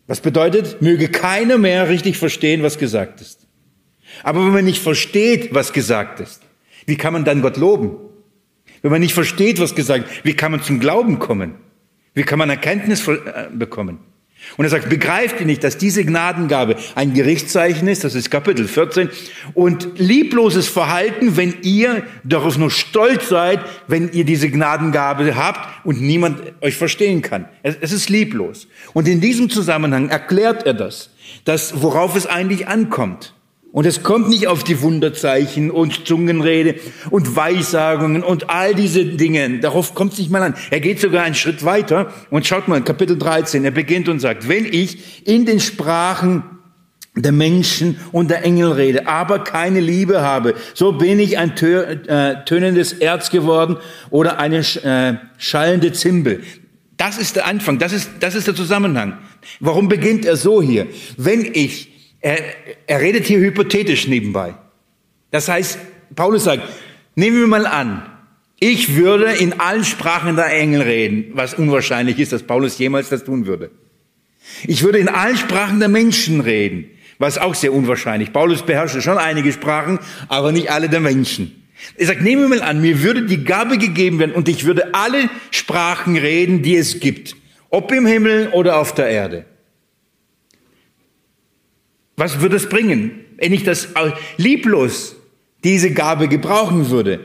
Was bedeutet, möge keiner mehr richtig verstehen, was gesagt ist. Aber wenn man nicht versteht, was gesagt ist, wie kann man dann Gott loben? Wenn man nicht versteht, was gesagt, wie kann man zum Glauben kommen? Wie kann man Erkenntnis äh, bekommen? Und er sagt, begreift ihr nicht, dass diese Gnadengabe ein Gerichtszeichen ist, das ist Kapitel 14, und liebloses Verhalten, wenn ihr darauf nur stolz seid, wenn ihr diese Gnadengabe habt und niemand euch verstehen kann. Es ist lieblos. Und in diesem Zusammenhang erklärt er das, dass worauf es eigentlich ankommt. Und es kommt nicht auf die Wunderzeichen und Zungenrede und Weissagungen und all diese Dinge. Darauf kommt es nicht mal an. Er geht sogar einen Schritt weiter und schaut mal, Kapitel 13, er beginnt und sagt, wenn ich in den Sprachen der Menschen und der Engel rede, aber keine Liebe habe, so bin ich ein äh, tönendes Erz geworden oder eine äh, schallende Zimbel. Das ist der Anfang, das ist, das ist der Zusammenhang. Warum beginnt er so hier? Wenn ich er, er redet hier hypothetisch nebenbei. Das heißt, Paulus sagt, nehmen wir mal an, ich würde in allen Sprachen der Engel reden, was unwahrscheinlich ist, dass Paulus jemals das tun würde. Ich würde in allen Sprachen der Menschen reden, was auch sehr unwahrscheinlich. Paulus beherrschte schon einige Sprachen, aber nicht alle der Menschen. Er sagt, nehmen wir mal an, mir würde die Gabe gegeben werden und ich würde alle Sprachen reden, die es gibt, ob im Himmel oder auf der Erde. Was würde es bringen, wenn ich das lieblos diese Gabe gebrauchen würde?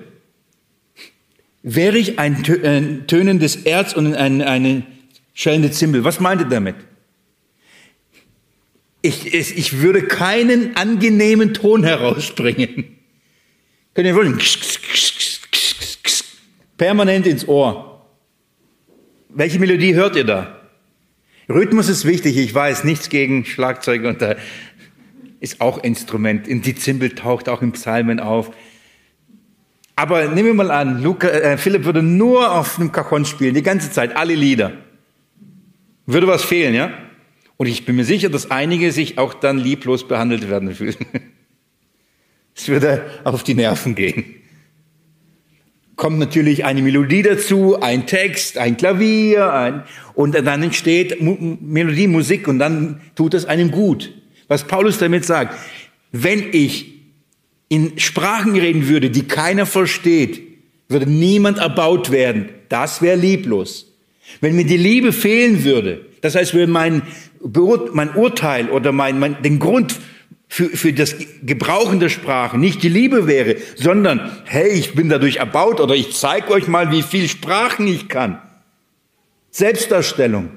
Wäre ich ein tönendes Erz und eine, eine schellende Zimbel? Was meint ihr damit? Ich, ich würde keinen angenehmen Ton herausbringen. Könnt ihr wollen? Permanent ins Ohr. Welche Melodie hört ihr da? Rhythmus ist wichtig, ich weiß, nichts gegen Schlagzeuge und ist auch Instrument. Die Zimbel taucht auch im Psalmen auf. Aber nehmen wir mal an, Luca, äh, Philipp würde nur auf einem Cajon spielen, die ganze Zeit, alle Lieder. Würde was fehlen, ja? Und ich bin mir sicher, dass einige sich auch dann lieblos behandelt werden fühlen. Es würde auf die Nerven gehen. Kommt natürlich eine Melodie dazu, ein Text, ein Klavier, ein, und dann entsteht Melodie, Musik und dann tut es einem gut. Was Paulus damit sagt, wenn ich in Sprachen reden würde, die keiner versteht, würde niemand erbaut werden. Das wäre lieblos. Wenn mir die Liebe fehlen würde, das heißt, wenn mein, mein Urteil oder mein, mein, den Grund für, für das Gebrauchen der Sprache nicht die Liebe wäre, sondern, hey, ich bin dadurch erbaut oder ich zeige euch mal, wie viel Sprachen ich kann. Selbstdarstellung.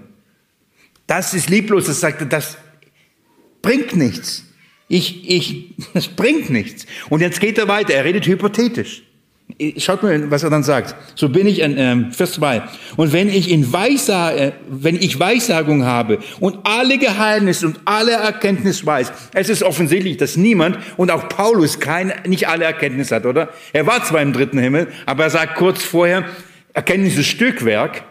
Das ist lieblos. Das sagt, das bringt nichts. Ich, ich, das bringt nichts. Und jetzt geht er weiter. Er redet hypothetisch. Schaut mal, was er dann sagt. So bin ich in ähm, Vers 2. Und wenn ich in Weissa äh, wenn ich Weissagung habe und alle Geheimnisse und alle Erkenntnis weiß, es ist offensichtlich, dass niemand und auch Paulus kein, nicht alle Erkenntnis hat, oder? Er war zwar im dritten Himmel, aber er sagt kurz vorher, Erkenntnis ist Stückwerk.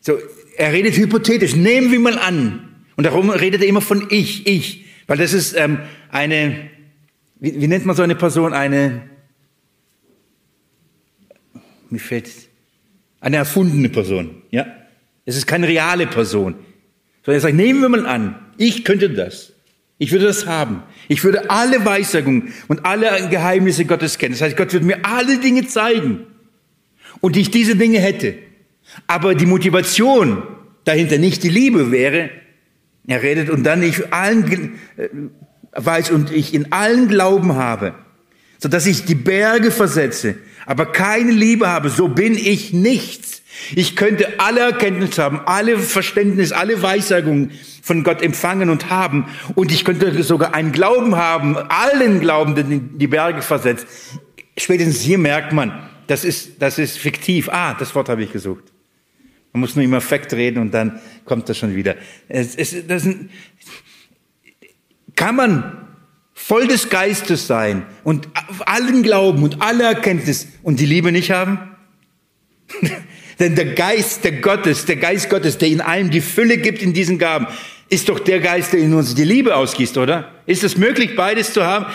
So, er redet hypothetisch. Nehmen wir mal an. Und darum redet er immer von ich, ich. Weil das ist ähm, eine wie, wie nennt man so eine Person? Eine, mir fällt, eine erfundene Person, ja? Es ist keine reale Person. Sondern er sagt, nehmen wir mal an, ich könnte das. Ich würde das haben. Ich würde alle Weissagungen und alle Geheimnisse Gottes kennen. Das heißt, Gott würde mir alle Dinge zeigen. Und ich diese Dinge hätte. Aber die Motivation dahinter nicht die Liebe wäre, er redet und dann ich allen äh, weiß und ich in allen Glauben habe, so dass ich die Berge versetze, aber keine Liebe habe, so bin ich nichts. Ich könnte alle Erkenntnis haben, alle Verständnis, alle Weissagungen von Gott empfangen und haben. Und ich könnte sogar einen Glauben haben, allen Glauben, den die Berge versetzt. Spätestens hier merkt man, das ist, das ist fiktiv. Ah, das Wort habe ich gesucht. Man muss nur im Effekt reden und dann kommt das schon wieder. Es, es, das, kann man voll des Geistes sein und allen Glauben und alle Erkenntnis und die Liebe nicht haben? Denn der Geist der Gottes, der Geist Gottes, der in allem die Fülle gibt in diesen Gaben, ist doch der Geist, der in uns die Liebe ausgießt, oder? Ist es möglich, beides zu haben?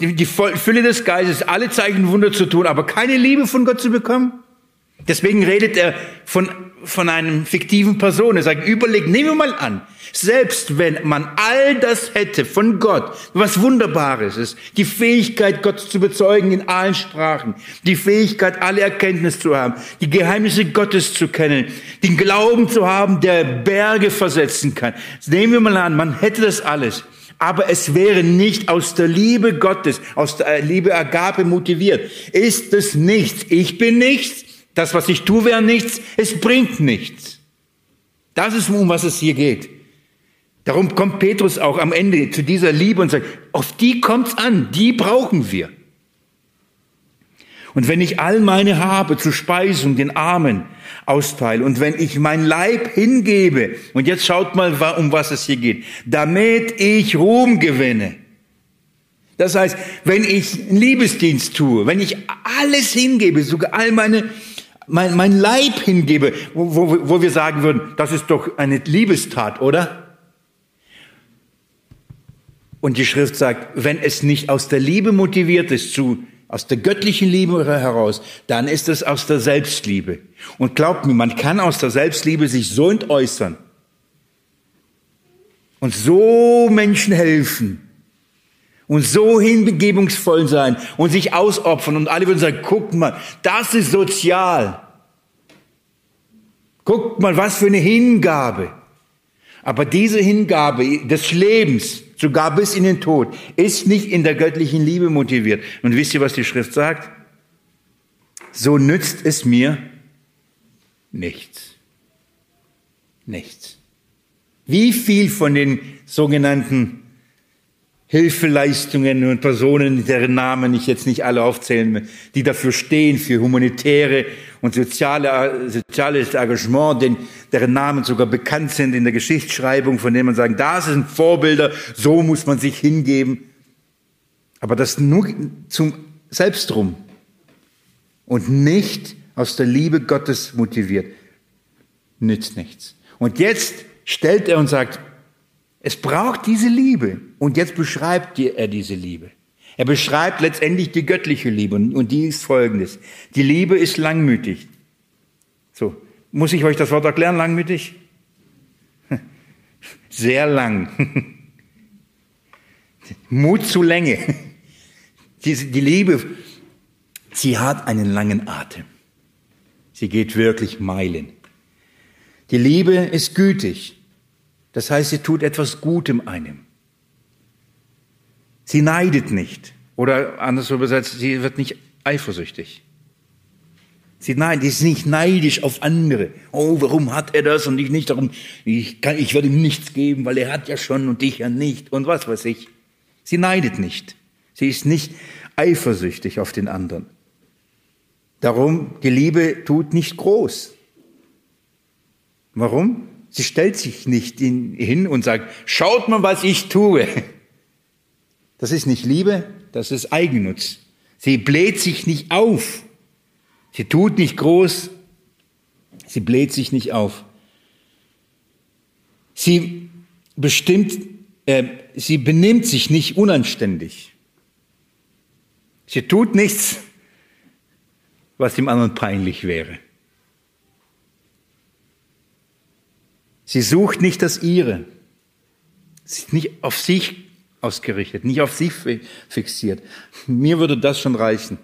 Die Fülle des Geistes, alle Zeichen Wunder zu tun, aber keine Liebe von Gott zu bekommen? Deswegen redet er von, von einem fiktiven Person. Er sagt, überleg, nehmen wir mal an, selbst wenn man all das hätte von Gott, was Wunderbares ist, die Fähigkeit, Gott zu bezeugen in allen Sprachen, die Fähigkeit, alle Erkenntnis zu haben, die Geheimnisse Gottes zu kennen, den Glauben zu haben, der Berge versetzen kann. Nehmen wir mal an, man hätte das alles. Aber es wäre nicht aus der Liebe Gottes, aus der Liebe Agape motiviert. Ist es nichts. Ich bin nichts. Das, was ich tue, wäre nichts. Es bringt nichts. Das ist, um was es hier geht. Darum kommt Petrus auch am Ende zu dieser Liebe und sagt, auf die kommt's an, die brauchen wir. Und wenn ich all meine Habe zur Speisung den Armen austeile und wenn ich mein Leib hingebe, und jetzt schaut mal, um was es hier geht, damit ich Ruhm gewinne. Das heißt, wenn ich einen Liebesdienst tue, wenn ich alles hingebe, sogar all meine, mein, mein Leib hingebe, wo, wo, wo wir sagen würden, das ist doch eine Liebestat, oder? Und die Schrift sagt, wenn es nicht aus der Liebe motiviert ist, zu, aus der göttlichen Liebe heraus, dann ist es aus der Selbstliebe. Und glaubt mir, man kann aus der Selbstliebe sich so entäußern und so Menschen helfen und so hinbegebungsvoll sein und sich ausopfern und alle würden sagen, guckt mal, das ist sozial. Guckt mal, was für eine Hingabe. Aber diese Hingabe des Lebens, sogar bis in den Tod, ist nicht in der göttlichen Liebe motiviert. Und wisst ihr, was die Schrift sagt? So nützt es mir nichts. Nichts. Wie viel von den sogenannten Hilfeleistungen und Personen, deren Namen ich jetzt nicht alle aufzählen will, die dafür stehen, für humanitäre und soziale, soziales Engagement, den, deren Namen sogar bekannt sind in der Geschichtsschreibung, von denen man sagen, das sind Vorbilder, so muss man sich hingeben. Aber das nur zum Selbstrum und nicht aus der Liebe Gottes motiviert, nützt nichts. Und jetzt stellt er und sagt, es braucht diese Liebe. Und jetzt beschreibt er diese Liebe. Er beschreibt letztendlich die göttliche Liebe und die ist folgendes. Die Liebe ist langmütig. So, muss ich euch das Wort erklären, langmütig? Sehr lang. Mut zu Länge. Die, Liebe, sie hat einen langen Atem. Sie geht wirklich Meilen. Die Liebe ist gütig. Das heißt, sie tut etwas Gutem einem. Sie neidet nicht. Oder anders übersetzt, sie wird nicht eifersüchtig. Sie nein, die ist nicht neidisch auf andere. Oh, warum hat er das und ich nicht? Darum, ich, kann, ich werde ihm nichts geben, weil er hat ja schon und ich ja nicht und was weiß ich. Sie neidet nicht. Sie ist nicht eifersüchtig auf den anderen. Darum, die Liebe tut nicht groß. Warum? Sie stellt sich nicht hin und sagt, schaut mal, was ich tue. Das ist nicht Liebe, das ist Eigennutz. Sie bläht sich nicht auf. Sie tut nicht groß. Sie bläht sich nicht auf. Sie bestimmt, äh, sie benimmt sich nicht unanständig. Sie tut nichts, was dem anderen peinlich wäre. Sie sucht nicht das Ihre. Sie ist nicht auf sich ausgerichtet, nicht auf sich fixiert. Mir würde das schon reichen.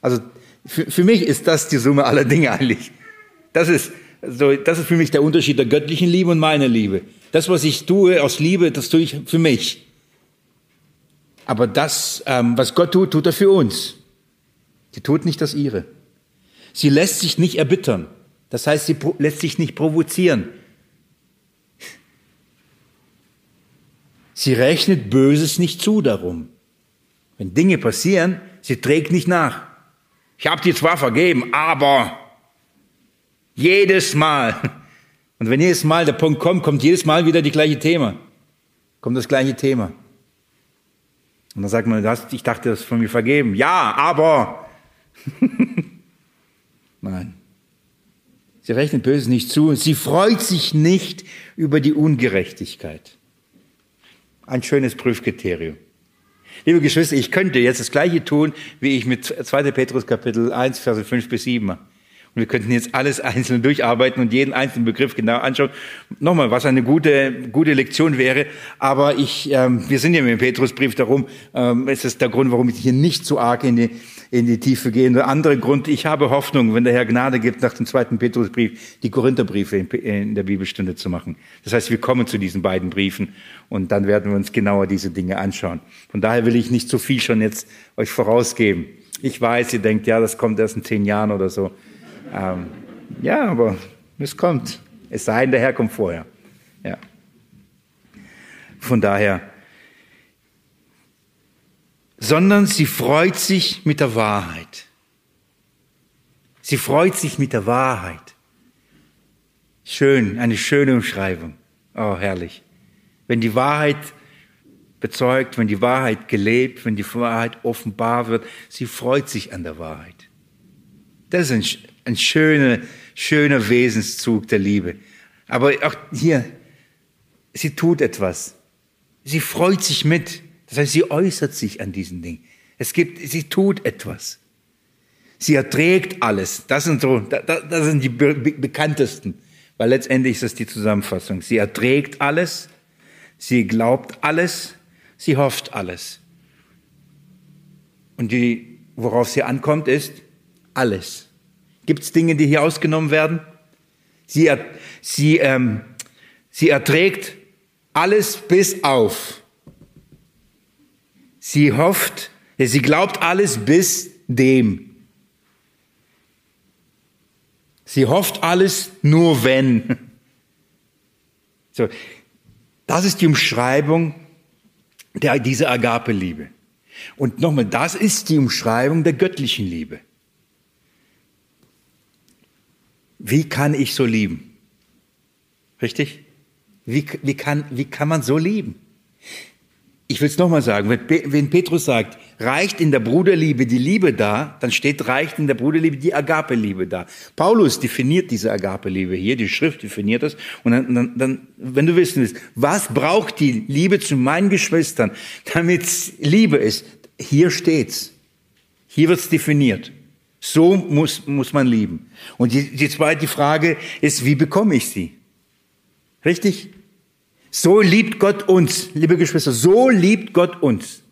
Also für, für mich ist das die Summe aller Dinge eigentlich. Das ist, so, das ist für mich der Unterschied der göttlichen Liebe und meiner Liebe. Das, was ich tue aus Liebe, das tue ich für mich. Aber das, ähm, was Gott tut, tut er für uns. Sie tut nicht das ihre. Sie lässt sich nicht erbittern. Das heißt, sie lässt sich nicht provozieren. Sie rechnet Böses nicht zu darum. Wenn Dinge passieren, sie trägt nicht nach. Ich habe dir zwar vergeben, aber jedes Mal. Und wenn jedes Mal der Punkt kommt, kommt jedes Mal wieder die gleiche Thema. Kommt das gleiche Thema. Und dann sagt man, ich dachte, das ist von mir vergeben. Ja, aber. Nein. Sie rechnet Böses nicht zu. Sie freut sich nicht über die Ungerechtigkeit. Ein schönes Prüfkriterium. Liebe Geschwister, ich könnte jetzt das Gleiche tun, wie ich mit 2. Petrus Kapitel 1, Verse 5 bis 7 mache. Und wir könnten jetzt alles einzeln durcharbeiten und jeden einzelnen Begriff genau anschauen. Nochmal, was eine gute, gute Lektion wäre. Aber ich, ähm, wir sind ja mit dem Petrusbrief darum, ähm, es ist der Grund, warum ich hier nicht so arg in die, in die Tiefe gehe. Der andere Grund, ich habe Hoffnung, wenn der Herr Gnade gibt, nach dem zweiten Petrusbrief die Korintherbriefe in, der Bibelstunde zu machen. Das heißt, wir kommen zu diesen beiden Briefen und dann werden wir uns genauer diese Dinge anschauen. Von daher will ich nicht zu viel schon jetzt euch vorausgeben. Ich weiß, ihr denkt, ja, das kommt erst in zehn Jahren oder so. Ähm, ja, aber es kommt. Es sei denn, der Herr kommt vorher. Ja. Von daher, sondern sie freut sich mit der Wahrheit. Sie freut sich mit der Wahrheit. Schön, eine schöne Umschreibung. Oh, herrlich. Wenn die Wahrheit bezeugt, wenn die Wahrheit gelebt, wenn die Wahrheit offenbar wird, sie freut sich an der Wahrheit. Das ist ein, ein schöner, schöner Wesenszug der Liebe. Aber auch hier, sie tut etwas. Sie freut sich mit. Das heißt, sie äußert sich an diesen Dingen. Es gibt, sie tut etwas. Sie erträgt alles. Das sind so, das sind die bekanntesten. Weil letztendlich ist das die Zusammenfassung. Sie erträgt alles. Sie glaubt alles. Sie hofft alles. Und die, worauf sie ankommt, ist alles. Gibt es Dinge, die hier ausgenommen werden? Sie, sie, ähm, sie erträgt alles bis auf. Sie hofft, sie glaubt alles bis dem. Sie hofft alles nur wenn. So, das ist die Umschreibung der, dieser Agape-Liebe. Und nochmal, das ist die Umschreibung der göttlichen Liebe. Wie kann ich so lieben? Richtig? Wie, wie, kann, wie kann man so lieben? Ich will es nochmal sagen, wenn Petrus sagt, reicht in der Bruderliebe die Liebe da, dann steht, reicht in der Bruderliebe die Agape-Liebe da. Paulus definiert diese Agape-Liebe hier, die Schrift definiert das. Und dann, dann, dann, wenn du wissen willst, was braucht die Liebe zu meinen Geschwistern, damit Liebe ist, hier steht's. Hier wird's definiert. So muss, muss man lieben. Und die, die zweite Frage ist, wie bekomme ich sie? Richtig? So liebt Gott uns, liebe Geschwister, so liebt Gott uns.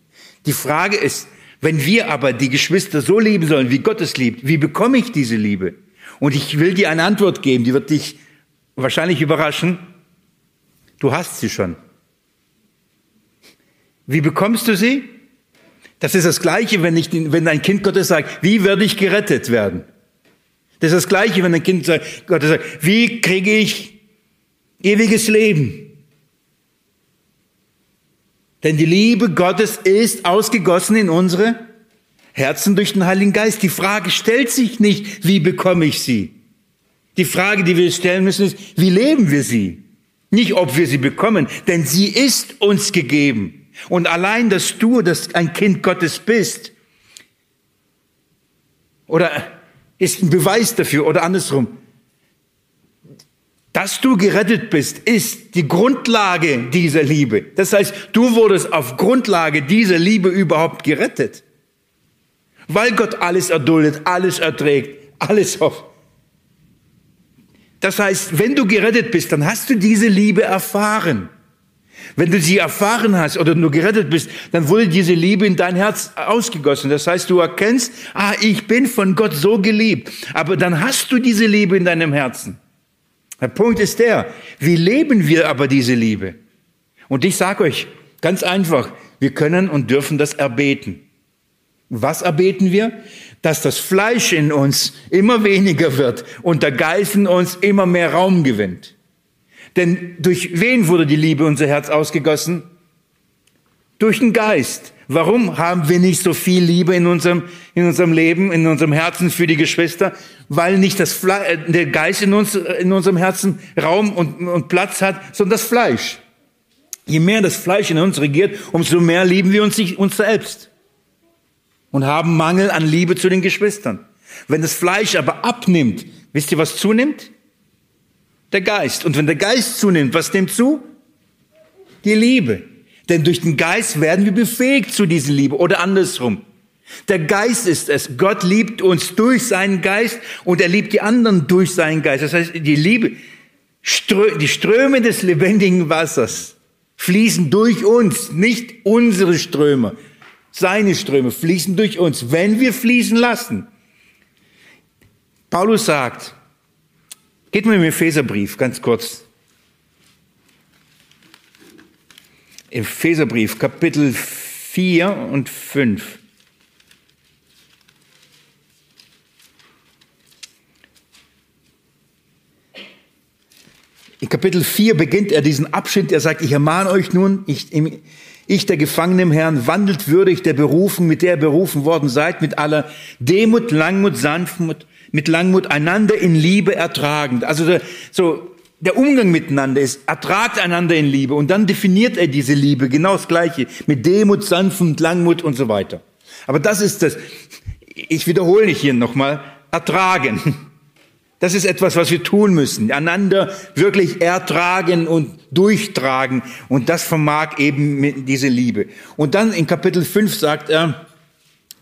Die Frage ist, wenn wir aber die Geschwister so lieben sollen, wie Gott es liebt, wie bekomme ich diese Liebe? Und ich will dir eine Antwort geben, die wird dich wahrscheinlich überraschen. Du hast sie schon. Wie bekommst du sie? Das ist das Gleiche, wenn, ich, wenn ein Kind Gottes sagt, wie werde ich gerettet werden? Das ist das Gleiche, wenn ein Kind Gottes sagt, wie kriege ich ewiges Leben? Denn die Liebe Gottes ist ausgegossen in unsere Herzen durch den Heiligen Geist. Die Frage stellt sich nicht, wie bekomme ich sie? Die Frage, die wir stellen müssen, ist, wie leben wir sie? Nicht, ob wir sie bekommen, denn sie ist uns gegeben. Und allein, dass du dass ein Kind Gottes bist, oder ist ein Beweis dafür, oder andersrum, dass du gerettet bist, ist die Grundlage dieser Liebe. Das heißt, du wurdest auf Grundlage dieser Liebe überhaupt gerettet. Weil Gott alles erduldet, alles erträgt, alles hofft. Das heißt, wenn du gerettet bist, dann hast du diese Liebe erfahren. Wenn du sie erfahren hast oder nur gerettet bist, dann wurde diese Liebe in dein Herz ausgegossen. Das heißt, du erkennst, ah, ich bin von Gott so geliebt. Aber dann hast du diese Liebe in deinem Herzen. Der Punkt ist der, wie leben wir aber diese Liebe? Und ich sage euch ganz einfach, wir können und dürfen das erbeten. Was erbeten wir? Dass das Fleisch in uns immer weniger wird und der Geist in uns immer mehr Raum gewinnt. Denn durch wen wurde die Liebe unser Herz ausgegossen? Durch den Geist. Warum haben wir nicht so viel Liebe in unserem, in unserem Leben, in unserem Herzen für die Geschwister? Weil nicht das Fle äh, der Geist in uns, äh, in unserem Herzen Raum und, und Platz hat, sondern das Fleisch. Je mehr das Fleisch in uns regiert, umso mehr lieben wir uns, uns selbst. Und haben Mangel an Liebe zu den Geschwistern. Wenn das Fleisch aber abnimmt, wisst ihr, was zunimmt? Der Geist. Und wenn der Geist zunimmt, was nimmt zu? Die Liebe. Denn durch den Geist werden wir befähigt zu dieser Liebe oder andersrum. Der Geist ist es. Gott liebt uns durch seinen Geist und er liebt die anderen durch seinen Geist. Das heißt, die Liebe, die Ströme des lebendigen Wassers fließen durch uns, nicht unsere Ströme. Seine Ströme fließen durch uns, wenn wir fließen lassen. Paulus sagt, geht mal im Epheserbrief ganz kurz, Epheserbrief, Kapitel 4 und 5. In Kapitel 4 beginnt er diesen Abschnitt, er sagt, ich ermahne euch nun, ich, ich der Gefangene im Herrn, wandelt würdig der Berufen, mit der ihr berufen worden seid, mit aller Demut, Langmut, Sanftmut, mit Langmut einander in Liebe ertragend. Also so der Umgang miteinander ist, ertragt einander in Liebe und dann definiert er diese Liebe, genau das Gleiche, mit Demut, Sanftmut, Langmut und so weiter. Aber das ist das, ich wiederhole nicht hier nochmal, ertragen. Das ist etwas, was wir tun müssen, einander wirklich ertragen und durchtragen und das vermag eben diese Liebe. Und dann in Kapitel 5 sagt er,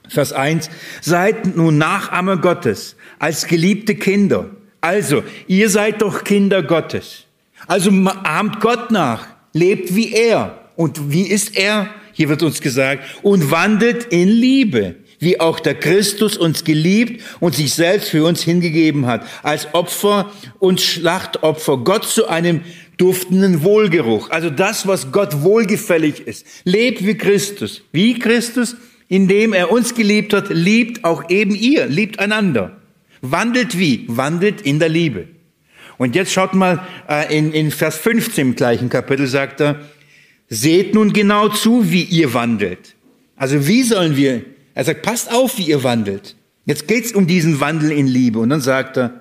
Vers 1, seid nun Nachahmer Gottes als geliebte Kinder also, ihr seid doch Kinder Gottes. Also ahmt Gott nach, lebt wie er. Und wie ist er? Hier wird uns gesagt, und wandelt in Liebe, wie auch der Christus uns geliebt und sich selbst für uns hingegeben hat, als Opfer und Schlachtopfer, Gott zu einem duftenden Wohlgeruch. Also das, was Gott wohlgefällig ist. Lebt wie Christus. Wie Christus, indem er uns geliebt hat, liebt auch eben ihr, liebt einander. Wandelt wie? Wandelt in der Liebe. Und jetzt schaut mal, äh, in, in Vers 15 im gleichen Kapitel sagt er, seht nun genau zu, wie ihr wandelt. Also wie sollen wir, er sagt, passt auf, wie ihr wandelt. Jetzt geht's um diesen Wandel in Liebe. Und dann sagt er,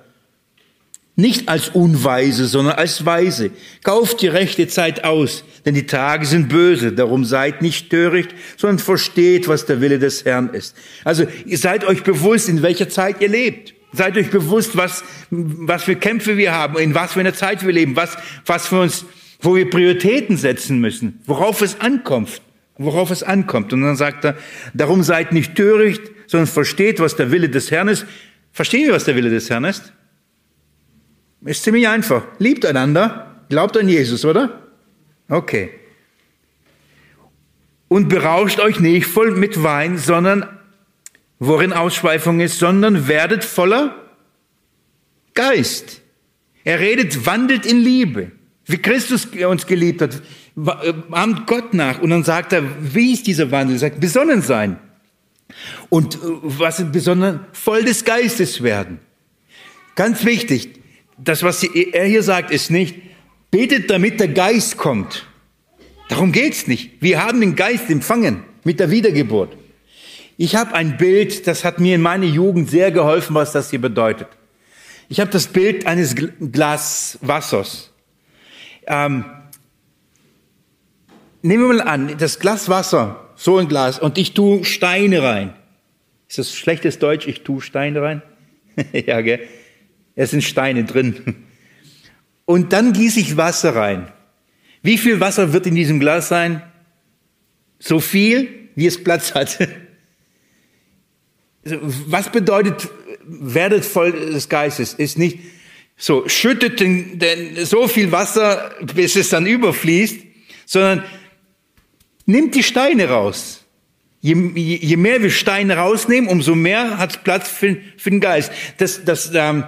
Nicht als Unweise, sondern als Weise. Kauft die rechte Zeit aus, denn die Tage sind böse. Darum seid nicht töricht, sondern versteht, was der Wille des Herrn ist. Also ihr seid euch bewusst, in welcher Zeit ihr lebt. Seid euch bewusst, was, was für Kämpfe wir haben, in was für einer Zeit wir leben, was, was für uns, wo wir Prioritäten setzen müssen, worauf es ankommt, worauf es ankommt. Und dann sagt er, darum seid nicht töricht, sondern versteht, was der Wille des Herrn ist. Verstehen wir, was der Wille des Herrn ist? Ist ziemlich einfach. Liebt einander, glaubt an Jesus, oder? Okay. Und berauscht euch nicht voll mit Wein, sondern worin Ausschweifung ist, sondern werdet voller Geist. Er redet, wandelt in Liebe, wie Christus uns geliebt hat, ahmt Gott nach. Und dann sagt er, wie ist dieser Wandel? Er sagt, besonnen sein. Und äh, was besonnen? Voll des Geistes werden. Ganz wichtig, das, was er hier sagt, ist nicht, betet, damit der Geist kommt. Darum geht's nicht. Wir haben den Geist empfangen mit der Wiedergeburt. Ich habe ein Bild, das hat mir in meiner Jugend sehr geholfen, was das hier bedeutet. Ich habe das Bild eines Glas Wassers. Ähm, nehmen wir mal an, das Glas Wasser, so ein Glas, und ich tue Steine rein. Ist das schlechtes Deutsch? Ich tue Steine rein? ja, gell? Es sind Steine drin. Und dann gieße ich Wasser rein. Wie viel Wasser wird in diesem Glas sein? So viel, wie es Platz hat. Was bedeutet, werdet voll des Geistes? Ist nicht so, schüttet den, den, so viel Wasser, bis es dann überfließt, sondern nimmt die Steine raus. Je, je, mehr wir Steine rausnehmen, umso mehr hat Platz für, für den Geist. Das, das, ähm,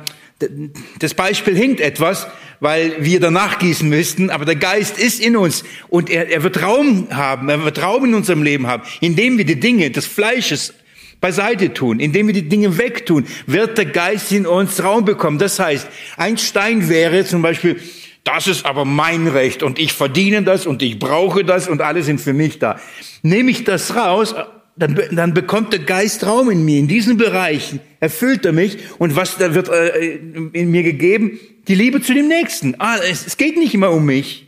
das Beispiel hinkt etwas, weil wir danach gießen müssten, aber der Geist ist in uns und er, er wird Raum haben, er wird Raum in unserem Leben haben, indem wir die Dinge des Fleisches beiseite tun, indem wir die Dinge wegtun, wird der Geist in uns Raum bekommen. Das heißt, ein Stein wäre zum Beispiel, das ist aber mein Recht und ich verdiene das und ich brauche das und alle sind für mich da. Nehme ich das raus, dann, dann bekommt der Geist Raum in mir. In diesen Bereichen erfüllt er mich und was da wird äh, in mir gegeben? Die Liebe zu dem Nächsten. Ah, es, es geht nicht immer um mich.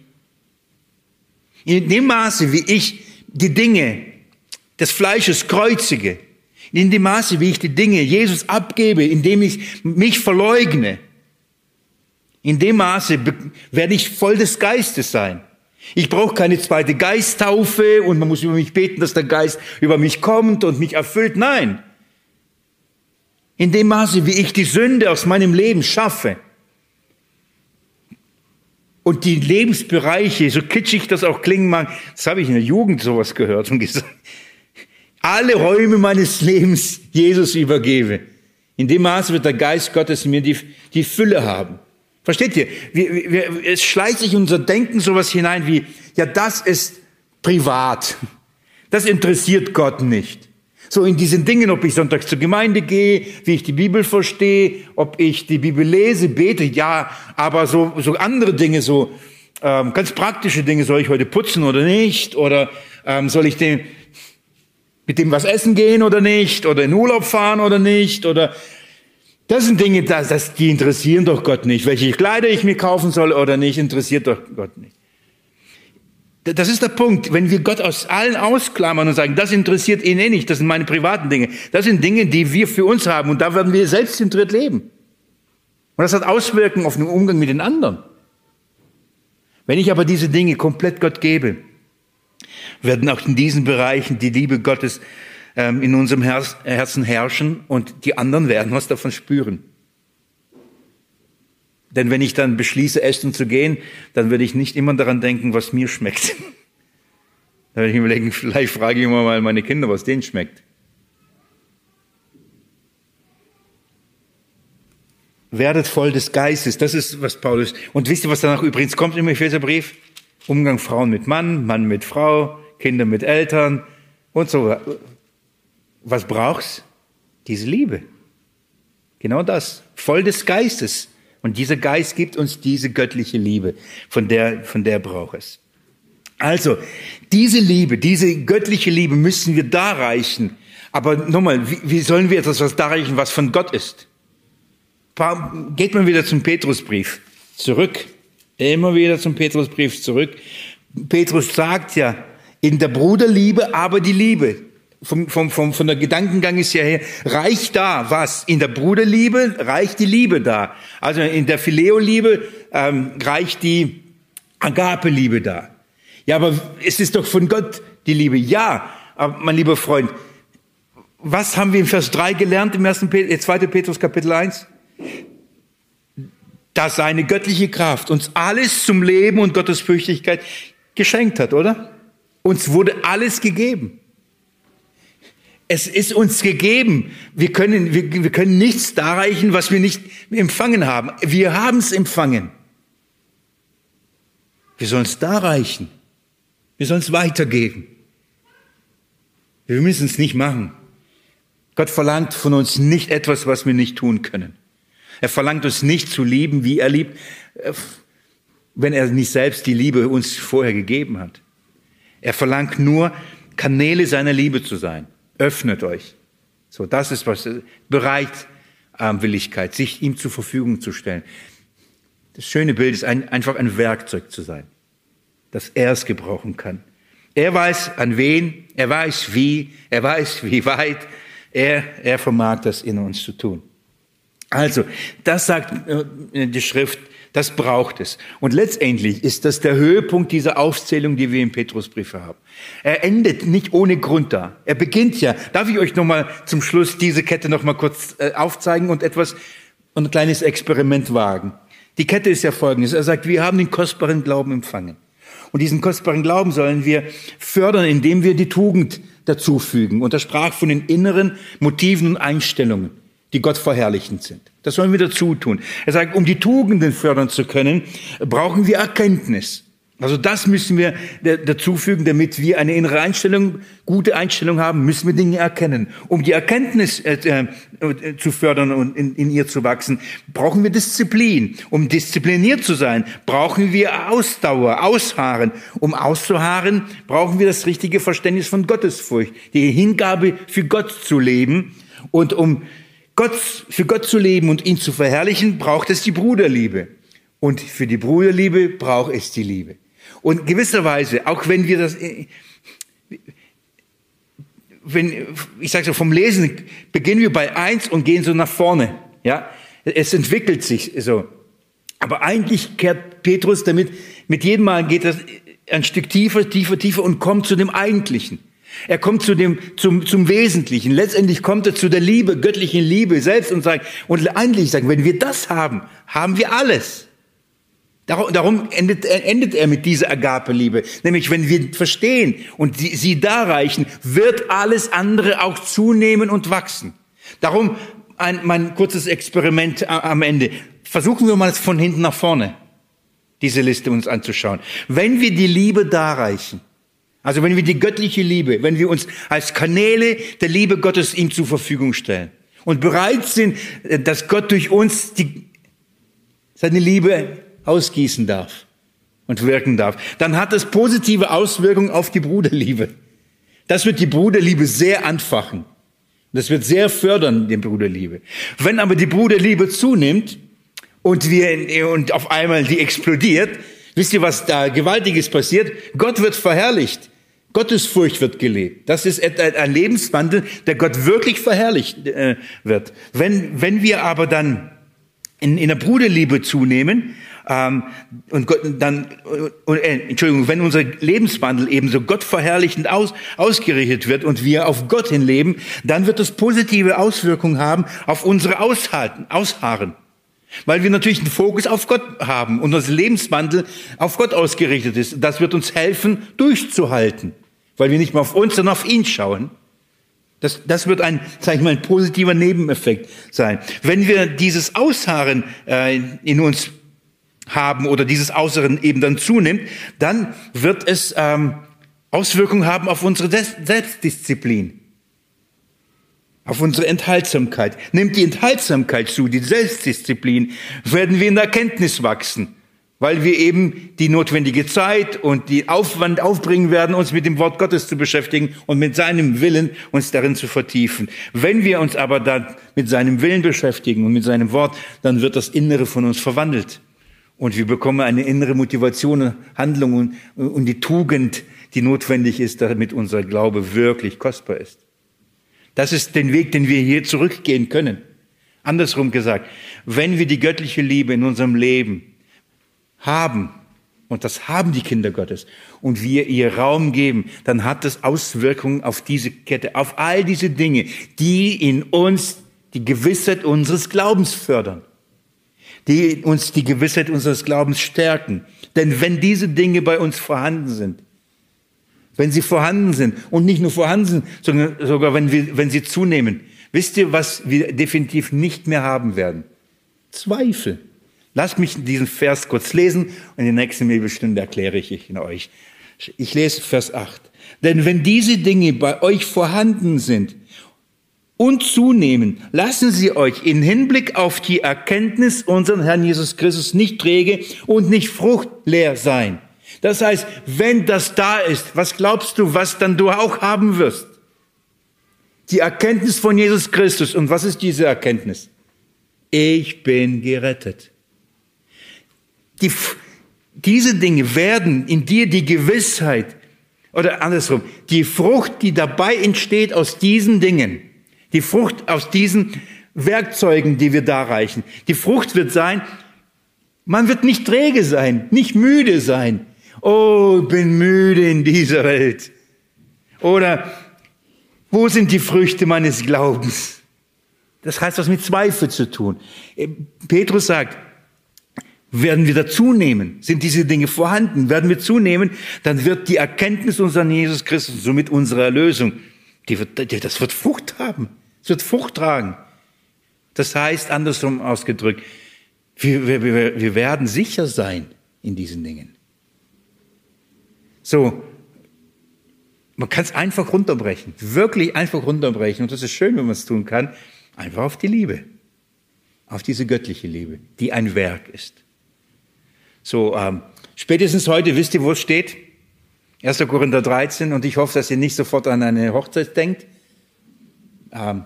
In dem Maße, wie ich die Dinge des Fleisches kreuzige, in dem Maße, wie ich die Dinge Jesus abgebe, indem ich mich verleugne, in dem Maße werde ich voll des Geistes sein. Ich brauche keine zweite Geisttaufe und man muss über mich beten, dass der Geist über mich kommt und mich erfüllt. Nein. In dem Maße, wie ich die Sünde aus meinem Leben schaffe und die Lebensbereiche, so kitschig das auch klingen mag, das habe ich in der Jugend sowas gehört und gesagt, alle Räume meines Lebens Jesus übergebe. In dem Maße wird der Geist Gottes in mir die, die Fülle haben. Versteht ihr? Wir, wir, es schleicht sich unser Denken sowas hinein wie, ja, das ist privat. Das interessiert Gott nicht. So in diesen Dingen, ob ich sonntags zur Gemeinde gehe, wie ich die Bibel verstehe, ob ich die Bibel lese, bete, ja, aber so, so andere Dinge, so ähm, ganz praktische Dinge, soll ich heute putzen oder nicht? Oder ähm, soll ich den, mit dem was essen gehen oder nicht? Oder in Urlaub fahren oder nicht? Oder das sind Dinge, das, das, die interessieren doch Gott nicht. Welche Kleider ich mir kaufen soll oder nicht, interessiert doch Gott nicht. Das ist der Punkt. Wenn wir Gott aus allen ausklammern und sagen, das interessiert ihn eh nicht, das sind meine privaten Dinge. Das sind Dinge, die wir für uns haben und da werden wir selbst im Tritt leben. Und das hat Auswirkungen auf den Umgang mit den anderen. Wenn ich aber diese Dinge komplett Gott gebe, werden auch in diesen Bereichen die Liebe Gottes ähm, in unserem Herzen herrschen und die anderen werden was davon spüren. Denn wenn ich dann beschließe, essen zu gehen, dann werde ich nicht immer daran denken, was mir schmeckt. Dann werde ich mir überlegen, vielleicht frage ich immer mal meine Kinder, was denen schmeckt. Werdet voll des Geistes. Das ist, was Paulus. Und wisst ihr, was danach übrigens kommt im Epheserbrief? Umgang Frauen mit Mann, Mann mit Frau, Kinder mit Eltern und so. Was brauchst? Diese Liebe. Genau das. Voll des Geistes. Und dieser Geist gibt uns diese göttliche Liebe, von der, von der braucht es. Also, diese Liebe, diese göttliche Liebe müssen wir darreichen. Aber nochmal, wie, wie sollen wir etwas was darreichen, was von Gott ist? geht man wieder zum Petrusbrief zurück. Immer wieder zum Petrusbrief zurück. Petrus sagt ja, in der Bruderliebe aber die Liebe. Vom, vom, vom, von der Gedankengang ist ja her, reicht da was? In der Bruderliebe reicht die Liebe da. Also in der Phileo-Liebe ähm, reicht die Agape-Liebe da. Ja, aber es ist doch von Gott die Liebe. Ja, aber mein lieber Freund, was haben wir in Vers 3 gelernt im 1. Pet 2. Petrus Kapitel 1? Dass seine göttliche Kraft uns alles zum Leben und Gottesfürchtigkeit geschenkt hat, oder? Uns wurde alles gegeben. Es ist uns gegeben. Wir können, wir, wir können nichts darreichen, was wir nicht empfangen haben. Wir haben es empfangen. Wir sollen es darreichen. Wir sollen es weitergeben. Wir müssen es nicht machen. Gott verlangt von uns nicht etwas, was wir nicht tun können. Er verlangt uns nicht zu lieben, wie er liebt, äh, wenn er nicht selbst die Liebe uns vorher gegeben hat. Er verlangt nur, Kanäle seiner Liebe zu sein. Öffnet euch. So, das ist was, Bereitwilligkeit, sich ihm zur Verfügung zu stellen. Das schöne Bild ist ein, einfach ein Werkzeug zu sein, dass er es gebrauchen kann. Er weiß an wen, er weiß wie, er weiß wie weit, er, er vermag das in uns zu tun. Also, das sagt äh, die Schrift, das braucht es. Und letztendlich ist das der Höhepunkt dieser Aufzählung, die wir im Petrusbrief haben. Er endet nicht ohne Grund da. Er beginnt ja. Darf ich euch nochmal zum Schluss diese Kette nochmal kurz äh, aufzeigen und etwas, ein kleines Experiment wagen? Die Kette ist ja folgendes. Er sagt, wir haben den kostbaren Glauben empfangen. Und diesen kostbaren Glauben sollen wir fördern, indem wir die Tugend dazufügen. Und er sprach von den inneren Motiven und Einstellungen, die Gott verherrlichend sind. Das sollen wir dazu tun. Er sagt, um die Tugenden fördern zu können, brauchen wir Erkenntnis. Also das müssen wir dazufügen, damit wir eine innere Einstellung, gute Einstellung haben, müssen wir Dinge erkennen. Um die Erkenntnis äh, äh, zu fördern und in, in, ihr zu wachsen, brauchen wir Disziplin. Um diszipliniert zu sein, brauchen wir Ausdauer, Ausharren. Um auszuharren, brauchen wir das richtige Verständnis von Gottesfurcht, die Hingabe für Gott zu leben. Und um Gott, für Gott zu leben und ihn zu verherrlichen, braucht es die Bruderliebe. Und für die Bruderliebe braucht es die Liebe. Und gewisserweise, auch wenn wir das, äh, wenn, ich sage so, vom Lesen beginnen wir bei eins und gehen so nach vorne. Ja, es entwickelt sich so. Aber eigentlich kehrt Petrus damit, mit jedem Mal geht das ein Stück tiefer, tiefer, tiefer und kommt zu dem Eigentlichen. Er kommt zu dem, zum, zum Wesentlichen. Letztendlich kommt er zu der Liebe, göttlichen Liebe selbst und sagt, und eigentlich sagt, wenn wir das haben, haben wir alles. Darum endet, endet er mit dieser Agape-Liebe. Nämlich, wenn wir verstehen und sie, sie darreichen, wird alles andere auch zunehmen und wachsen. Darum ein, mein kurzes Experiment am Ende. Versuchen wir mal von hinten nach vorne, diese Liste uns anzuschauen. Wenn wir die Liebe darreichen, also wenn wir die göttliche Liebe, wenn wir uns als Kanäle der Liebe Gottes ihm zur Verfügung stellen und bereit sind, dass Gott durch uns die, seine Liebe ausgießen darf und wirken darf, dann hat es positive Auswirkungen auf die Bruderliebe. Das wird die Bruderliebe sehr anfachen. Das wird sehr fördern, die Bruderliebe. Wenn aber die Bruderliebe zunimmt und wir, und auf einmal die explodiert, wisst ihr, was da Gewaltiges passiert? Gott wird verherrlicht. Gottesfurcht wird gelebt. Das ist ein Lebenswandel, der Gott wirklich verherrlicht äh, wird. Wenn, wenn wir aber dann in, in der Bruderliebe zunehmen, ähm, und Gott, dann, äh, Entschuldigung, wenn unser Lebenswandel eben so gottverherrlichend aus, ausgerichtet wird und wir auf Gott hin leben, dann wird das positive Auswirkungen haben auf unsere Aushalten, Ausharren. Weil wir natürlich einen Fokus auf Gott haben und unser Lebenswandel auf Gott ausgerichtet ist. Das wird uns helfen, durchzuhalten. Weil wir nicht mehr auf uns, sondern auf ihn schauen. Das, das wird ein, sag ich mal, ein positiver Nebeneffekt sein. Wenn wir dieses Ausharren äh, in uns haben oder dieses Äußeren eben dann zunimmt, dann wird es ähm, Auswirkungen haben auf unsere Selbstdisziplin, auf unsere Enthaltsamkeit. Nimmt die Enthaltsamkeit zu, die Selbstdisziplin, werden wir in der Erkenntnis wachsen. Weil wir eben die notwendige Zeit und die Aufwand aufbringen werden, uns mit dem Wort Gottes zu beschäftigen und mit seinem Willen uns darin zu vertiefen. Wenn wir uns aber dann mit seinem Willen beschäftigen und mit seinem Wort, dann wird das Innere von uns verwandelt. Und wir bekommen eine innere Motivation, Handlung und, und die Tugend, die notwendig ist, damit unser Glaube wirklich kostbar ist. Das ist den Weg, den wir hier zurückgehen können. Andersrum gesagt, wenn wir die göttliche Liebe in unserem Leben haben, und das haben die Kinder Gottes, und wir ihr Raum geben, dann hat das Auswirkungen auf diese Kette, auf all diese Dinge, die in uns die Gewissheit unseres Glaubens fördern, die uns die Gewissheit unseres Glaubens stärken. Denn wenn diese Dinge bei uns vorhanden sind, wenn sie vorhanden sind und nicht nur vorhanden sind, sondern sogar wenn, wir, wenn sie zunehmen, wisst ihr, was wir definitiv nicht mehr haben werden? Zweifel. Lasst mich diesen Vers kurz lesen und in der nächsten Bibelstunde erkläre ich ihn euch. Ich lese Vers 8. Denn wenn diese Dinge bei euch vorhanden sind und zunehmen, lassen sie euch in Hinblick auf die Erkenntnis unseren Herrn Jesus Christus nicht träge und nicht fruchtleer sein. Das heißt, wenn das da ist, was glaubst du, was dann du auch haben wirst? Die Erkenntnis von Jesus Christus. Und was ist diese Erkenntnis? Ich bin gerettet. Die, diese Dinge werden in dir die Gewissheit oder andersrum, die Frucht, die dabei entsteht aus diesen Dingen, die Frucht aus diesen Werkzeugen, die wir darreichen. Die Frucht wird sein, man wird nicht träge sein, nicht müde sein. Oh, bin müde in dieser Welt. Oder wo sind die Früchte meines Glaubens? Das heißt was mit Zweifel zu tun. Petrus sagt, werden wir dazunehmen, sind diese Dinge vorhanden, werden wir zunehmen, dann wird die Erkenntnis unseres Jesus Christus, somit unsere Erlösung, die wird, die, das wird Frucht haben, es wird Frucht tragen. Das heißt, andersrum ausgedrückt, wir, wir, wir werden sicher sein in diesen Dingen. So, man kann es einfach runterbrechen, wirklich einfach runterbrechen. Und das ist schön, wenn man es tun kann. Einfach auf die Liebe, auf diese göttliche Liebe, die ein Werk ist. So, ähm, spätestens heute wisst ihr, wo es steht? 1. Korinther 13 und ich hoffe, dass ihr nicht sofort an eine Hochzeit denkt. Ähm,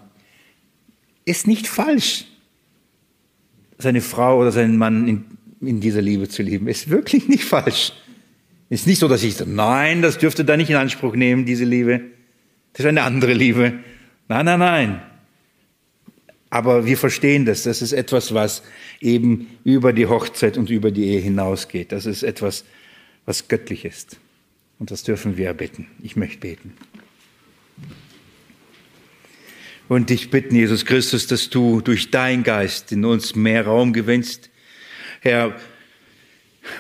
ist nicht falsch, seine Frau oder seinen Mann in, in dieser Liebe zu lieben. Ist wirklich nicht falsch. Ist nicht so, dass ich sage, nein, das dürfte da nicht in Anspruch nehmen, diese Liebe. Das ist eine andere Liebe. Nein, nein, nein. Aber wir verstehen das. Das ist etwas, was eben über die Hochzeit und über die Ehe hinausgeht. Das ist etwas, was göttlich ist. Und das dürfen wir bitten. Ich möchte beten. Und ich bitte, Jesus Christus, dass du durch dein Geist in uns mehr Raum gewinnst. Herr,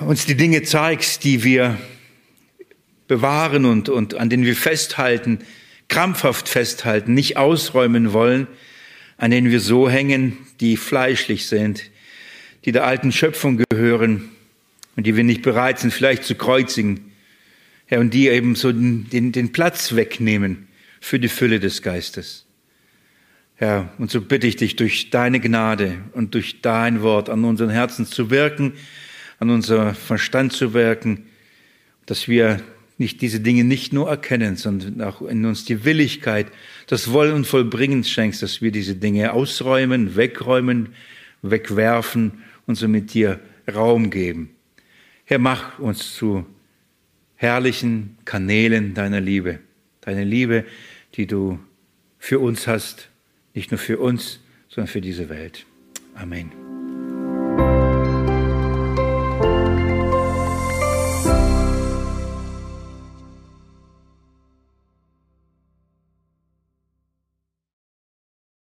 uns die Dinge zeigst, die wir bewahren und, und an denen wir festhalten, krampfhaft festhalten, nicht ausräumen wollen, an denen wir so hängen, die fleischlich sind, die der alten Schöpfung gehören und die wir nicht bereit sind, vielleicht zu kreuzigen. Herr, und die eben so den, den, den Platz wegnehmen für die Fülle des Geistes. Herr, und so bitte ich dich, durch deine Gnade und durch dein Wort an unseren Herzen zu wirken, an unser Verstand zu wirken, dass wir nicht diese Dinge nicht nur erkennen, sondern auch in uns die Willigkeit, das Wollen und Vollbringen schenkst, dass wir diese Dinge ausräumen, wegräumen, wegwerfen und somit dir Raum geben. Herr, mach uns zu herrlichen Kanälen deiner Liebe, deine Liebe, die du für uns hast, nicht nur für uns, sondern für diese Welt. Amen.